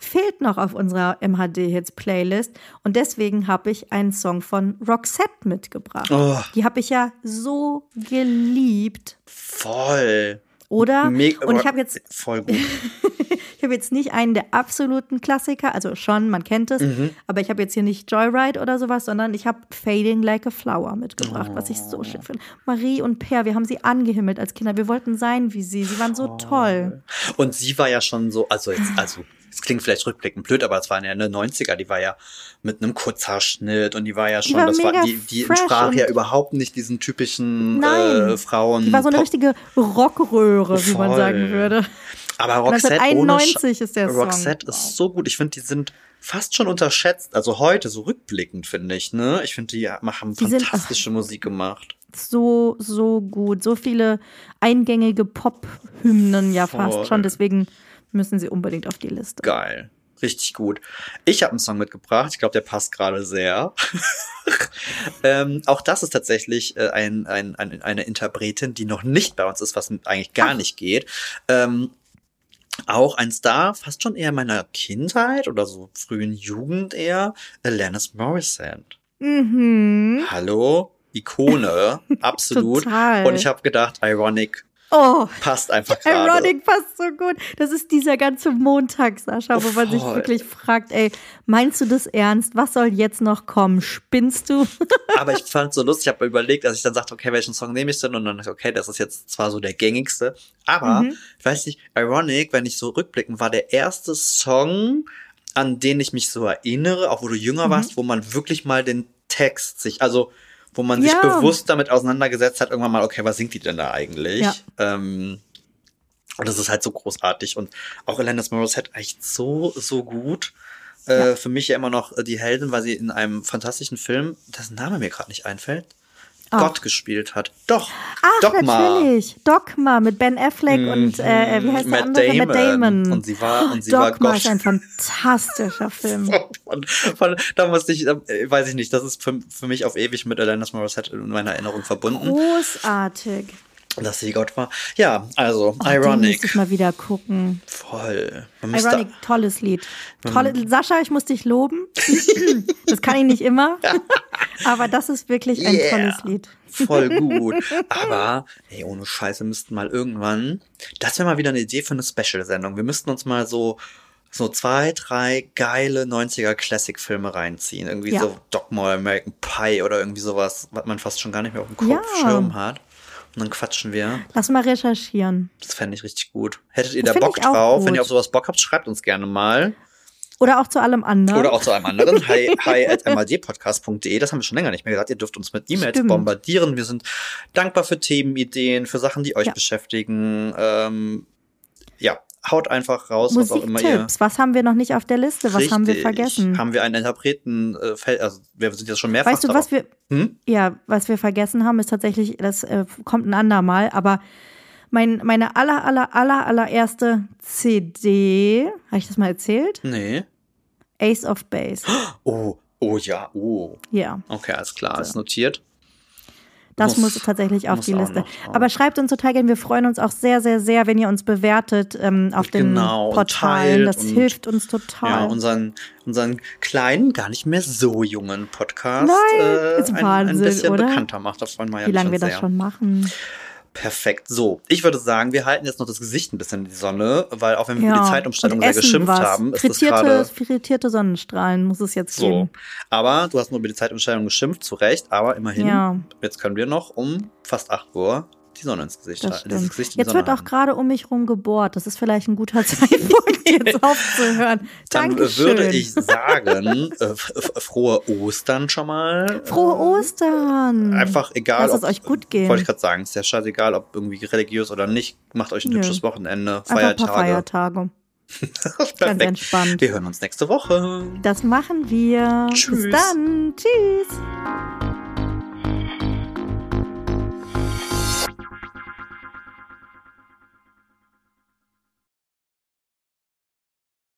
fehlt noch auf unserer MHD-Hits-Playlist. Und deswegen habe ich einen Song von Roxette mitgebracht. Oh. Die habe ich ja so geliebt. Voll. Oder? Mega, und ich habe jetzt (laughs) voll gut. ich habe jetzt nicht einen der absoluten Klassiker, also schon, man kennt es, Mhm. aber ich habe jetzt hier nicht Joyride oder sowas, sondern ich habe Fading Like a Flower mitgebracht, was ich so schön finde. Marie und Per, wir haben sie angehimmelt als Kinder. Wir wollten sein wie sie. Sie waren so toll. Und sie war ja schon so, also jetzt, also, es klingt vielleicht rückblickend blöd, aber es waren ja in den 90er, die war ja mit einem Kurzhaarschnitt und die war ja schon, war das war, die, die entsprach ja überhaupt nicht diesen typischen Nein. äh, Frauen. Die war so eine Pop- richtige Rockröhre, wie man sagen würde. Aber Roxette, ohne 1991 Sch- ist der Song. Roxette Wow. ist so gut. Ich finde, die sind fast schon unterschätzt. Also heute, so rückblickend, finde ich, ne? Ich finde, die haben Die sind- fantastische Musik gemacht. So, so gut. So viele eingängige Pop-Hymnen ja Voll. fast schon. Deswegen müssen sie unbedingt auf die Liste. Geil. Richtig gut. Ich habe einen Song mitgebracht. Ich glaube, der passt gerade sehr. (laughs) ähm, auch das ist tatsächlich äh, ein, ein, ein, eine Interpretin, die noch nicht bei uns ist, was eigentlich gar nicht geht. Ähm, auch ein Star, fast schon eher meiner Kindheit oder so frühen Jugend eher, Alanis Morissette. Mhm. Hallo, Ikone, (laughs) absolut. Total. Und ich habe gedacht, Ironic Oh, passt einfach gerade. Ironic passt so gut. Das ist dieser ganze Montag, Sascha, wo man sich wirklich fragt, ey, meinst du das ernst? Was soll jetzt noch kommen? Spinnst du? (laughs) Aber ich fand es so lustig, ich habe überlegt, als ich dann sagte, okay, welchen Song nehme ich denn? Und dann dachte ich, okay, das ist jetzt zwar so der gängigste, aber Mhm. ich weiß nicht, Ironic, wenn ich so rückblicken, war der erste Song, an den ich mich so erinnere, auch wo du Mhm. jünger warst, wo man wirklich mal den Text sich, also wo man sich Ja. bewusst damit auseinandergesetzt hat, irgendwann mal, okay, was singt die denn da eigentlich? Ja. Ähm, und das ist halt so großartig. Und auch Alanis Morissette echt so, so gut. Äh, Ja. Für mich ja immer noch äh, die Heldin, weil sie in einem fantastischen Film, dessen Name mir gerade nicht einfällt, Ach. Gott gespielt hat. Doch, Ach, Dogma. natürlich. Dogma mit Ben Affleck und äh, wie heißt der Matt andere? Matt Damon. Damon. Und sie war- und sie war Dogma Gott. ist ein fantastischer (laughs) Film. Von, von, da musste ich, äh, weiß ich nicht, das ist für, für mich auf ewig mit Alanis Morissette in meiner Erinnerung verbunden, Großartig. Dass sie Gott war. Ja, also, müsste Ironic. ich mal wieder gucken. Voll. Ironic, tolles Lied. Tolle, Sascha, ich muss dich loben. (laughs) das kann ich nicht immer. (laughs) Aber das ist wirklich ein Yeah. tolles Lied. Voll gut. (laughs) Aber, ey, ohne Scheiße, müssten mal irgendwann, das wäre mal wieder eine Idee für eine Special-Sendung. Wir müssten uns mal so, so zwei, drei geile 90er Classic-Filme reinziehen. Irgendwie Ja. so Dogma, American Pie oder irgendwie sowas, was man fast schon gar nicht mehr auf dem Kopf Ja. Schirm hat. Und dann quatschen wir. Lass mal recherchieren. Das fände ich richtig gut. Hättet ihr Das da Bock drauf? Wenn gut. ihr auf sowas Bock habt, schreibt uns gerne mal. Oder auch zu allem anderen. Oder auch zu einem anderen. (laughs) Hi, hi at mldpodcast.de. Das haben wir schon länger nicht mehr gesagt. Ihr dürft uns mit E-Mails bombardieren. Wir sind dankbar für Themenideen, für Sachen, die euch Ja. beschäftigen. Ähm, ja, haut einfach raus, was auch immer ihr. Was haben wir noch nicht auf der Liste? Was haben wir Richtig. vergessen? Haben wir einen Interpreten, äh, also wir sind jetzt schon mehrfach Weißt du, was darauf- wir, Hm? ja, was wir vergessen haben, ist tatsächlich, das äh, kommt ein andermal, aber mein, meine aller, aller, aller, allererste CD, habe ich das mal erzählt? Nee. Ace of Base. (gasps) Oh, oh ja, oh. Ja. Okay, alles klar, ist notiert. Das Muss- muss, tatsächlich auf muss die Liste. noch. Aber schreibt uns total gerne. Wir freuen uns auch sehr, sehr, sehr, wenn ihr uns bewertet ähm, auf den Genau, und Portalen. Das und- hilft uns total. Ja, unseren, unseren kleinen, gar nicht mehr so jungen Podcast Nein, äh, ist ein, ein Wahnsinn, bisschen oder? bekannter macht. Da freuen wir ja Wie lange wir sehr. das schon machen. Perfekt. So, ich würde sagen, wir halten jetzt noch das Gesicht ein bisschen in die Sonne, weil auch wenn wir über die Zeitumstellung sehr geschimpft was. haben, ist das frittierte, gerade frittierte Sonnenstrahlen muss es jetzt so. geben. Aber du hast nur über die Zeitumstellung geschimpft, zu Recht, aber immerhin, Ja. jetzt können wir noch um fast 8 Uhr die Sonne ins Gesicht Das dieses stimmt. Gesicht Jetzt Sonne wird auch gerade um mich rum gebohrt. Das ist vielleicht ein guter (laughs) Zeitpunkt, jetzt aufzuhören. Dann äh, Dankeschön. würde ich sagen, äh, frohe Ostern schon mal. Frohe Ostern. Einfach egal, Lasst es euch gut gehen. Wollte ich gerade sagen, ist ja scheißegal, ob irgendwie religiös oder nicht. Macht euch ein Nö. hübsches Wochenende, Einfach ein paar Feiertage. Feiertage. (laughs) Ganz entspannt. Wir hören uns nächste Woche. Das machen wir. Tschüss. Bis dann. Tschüss.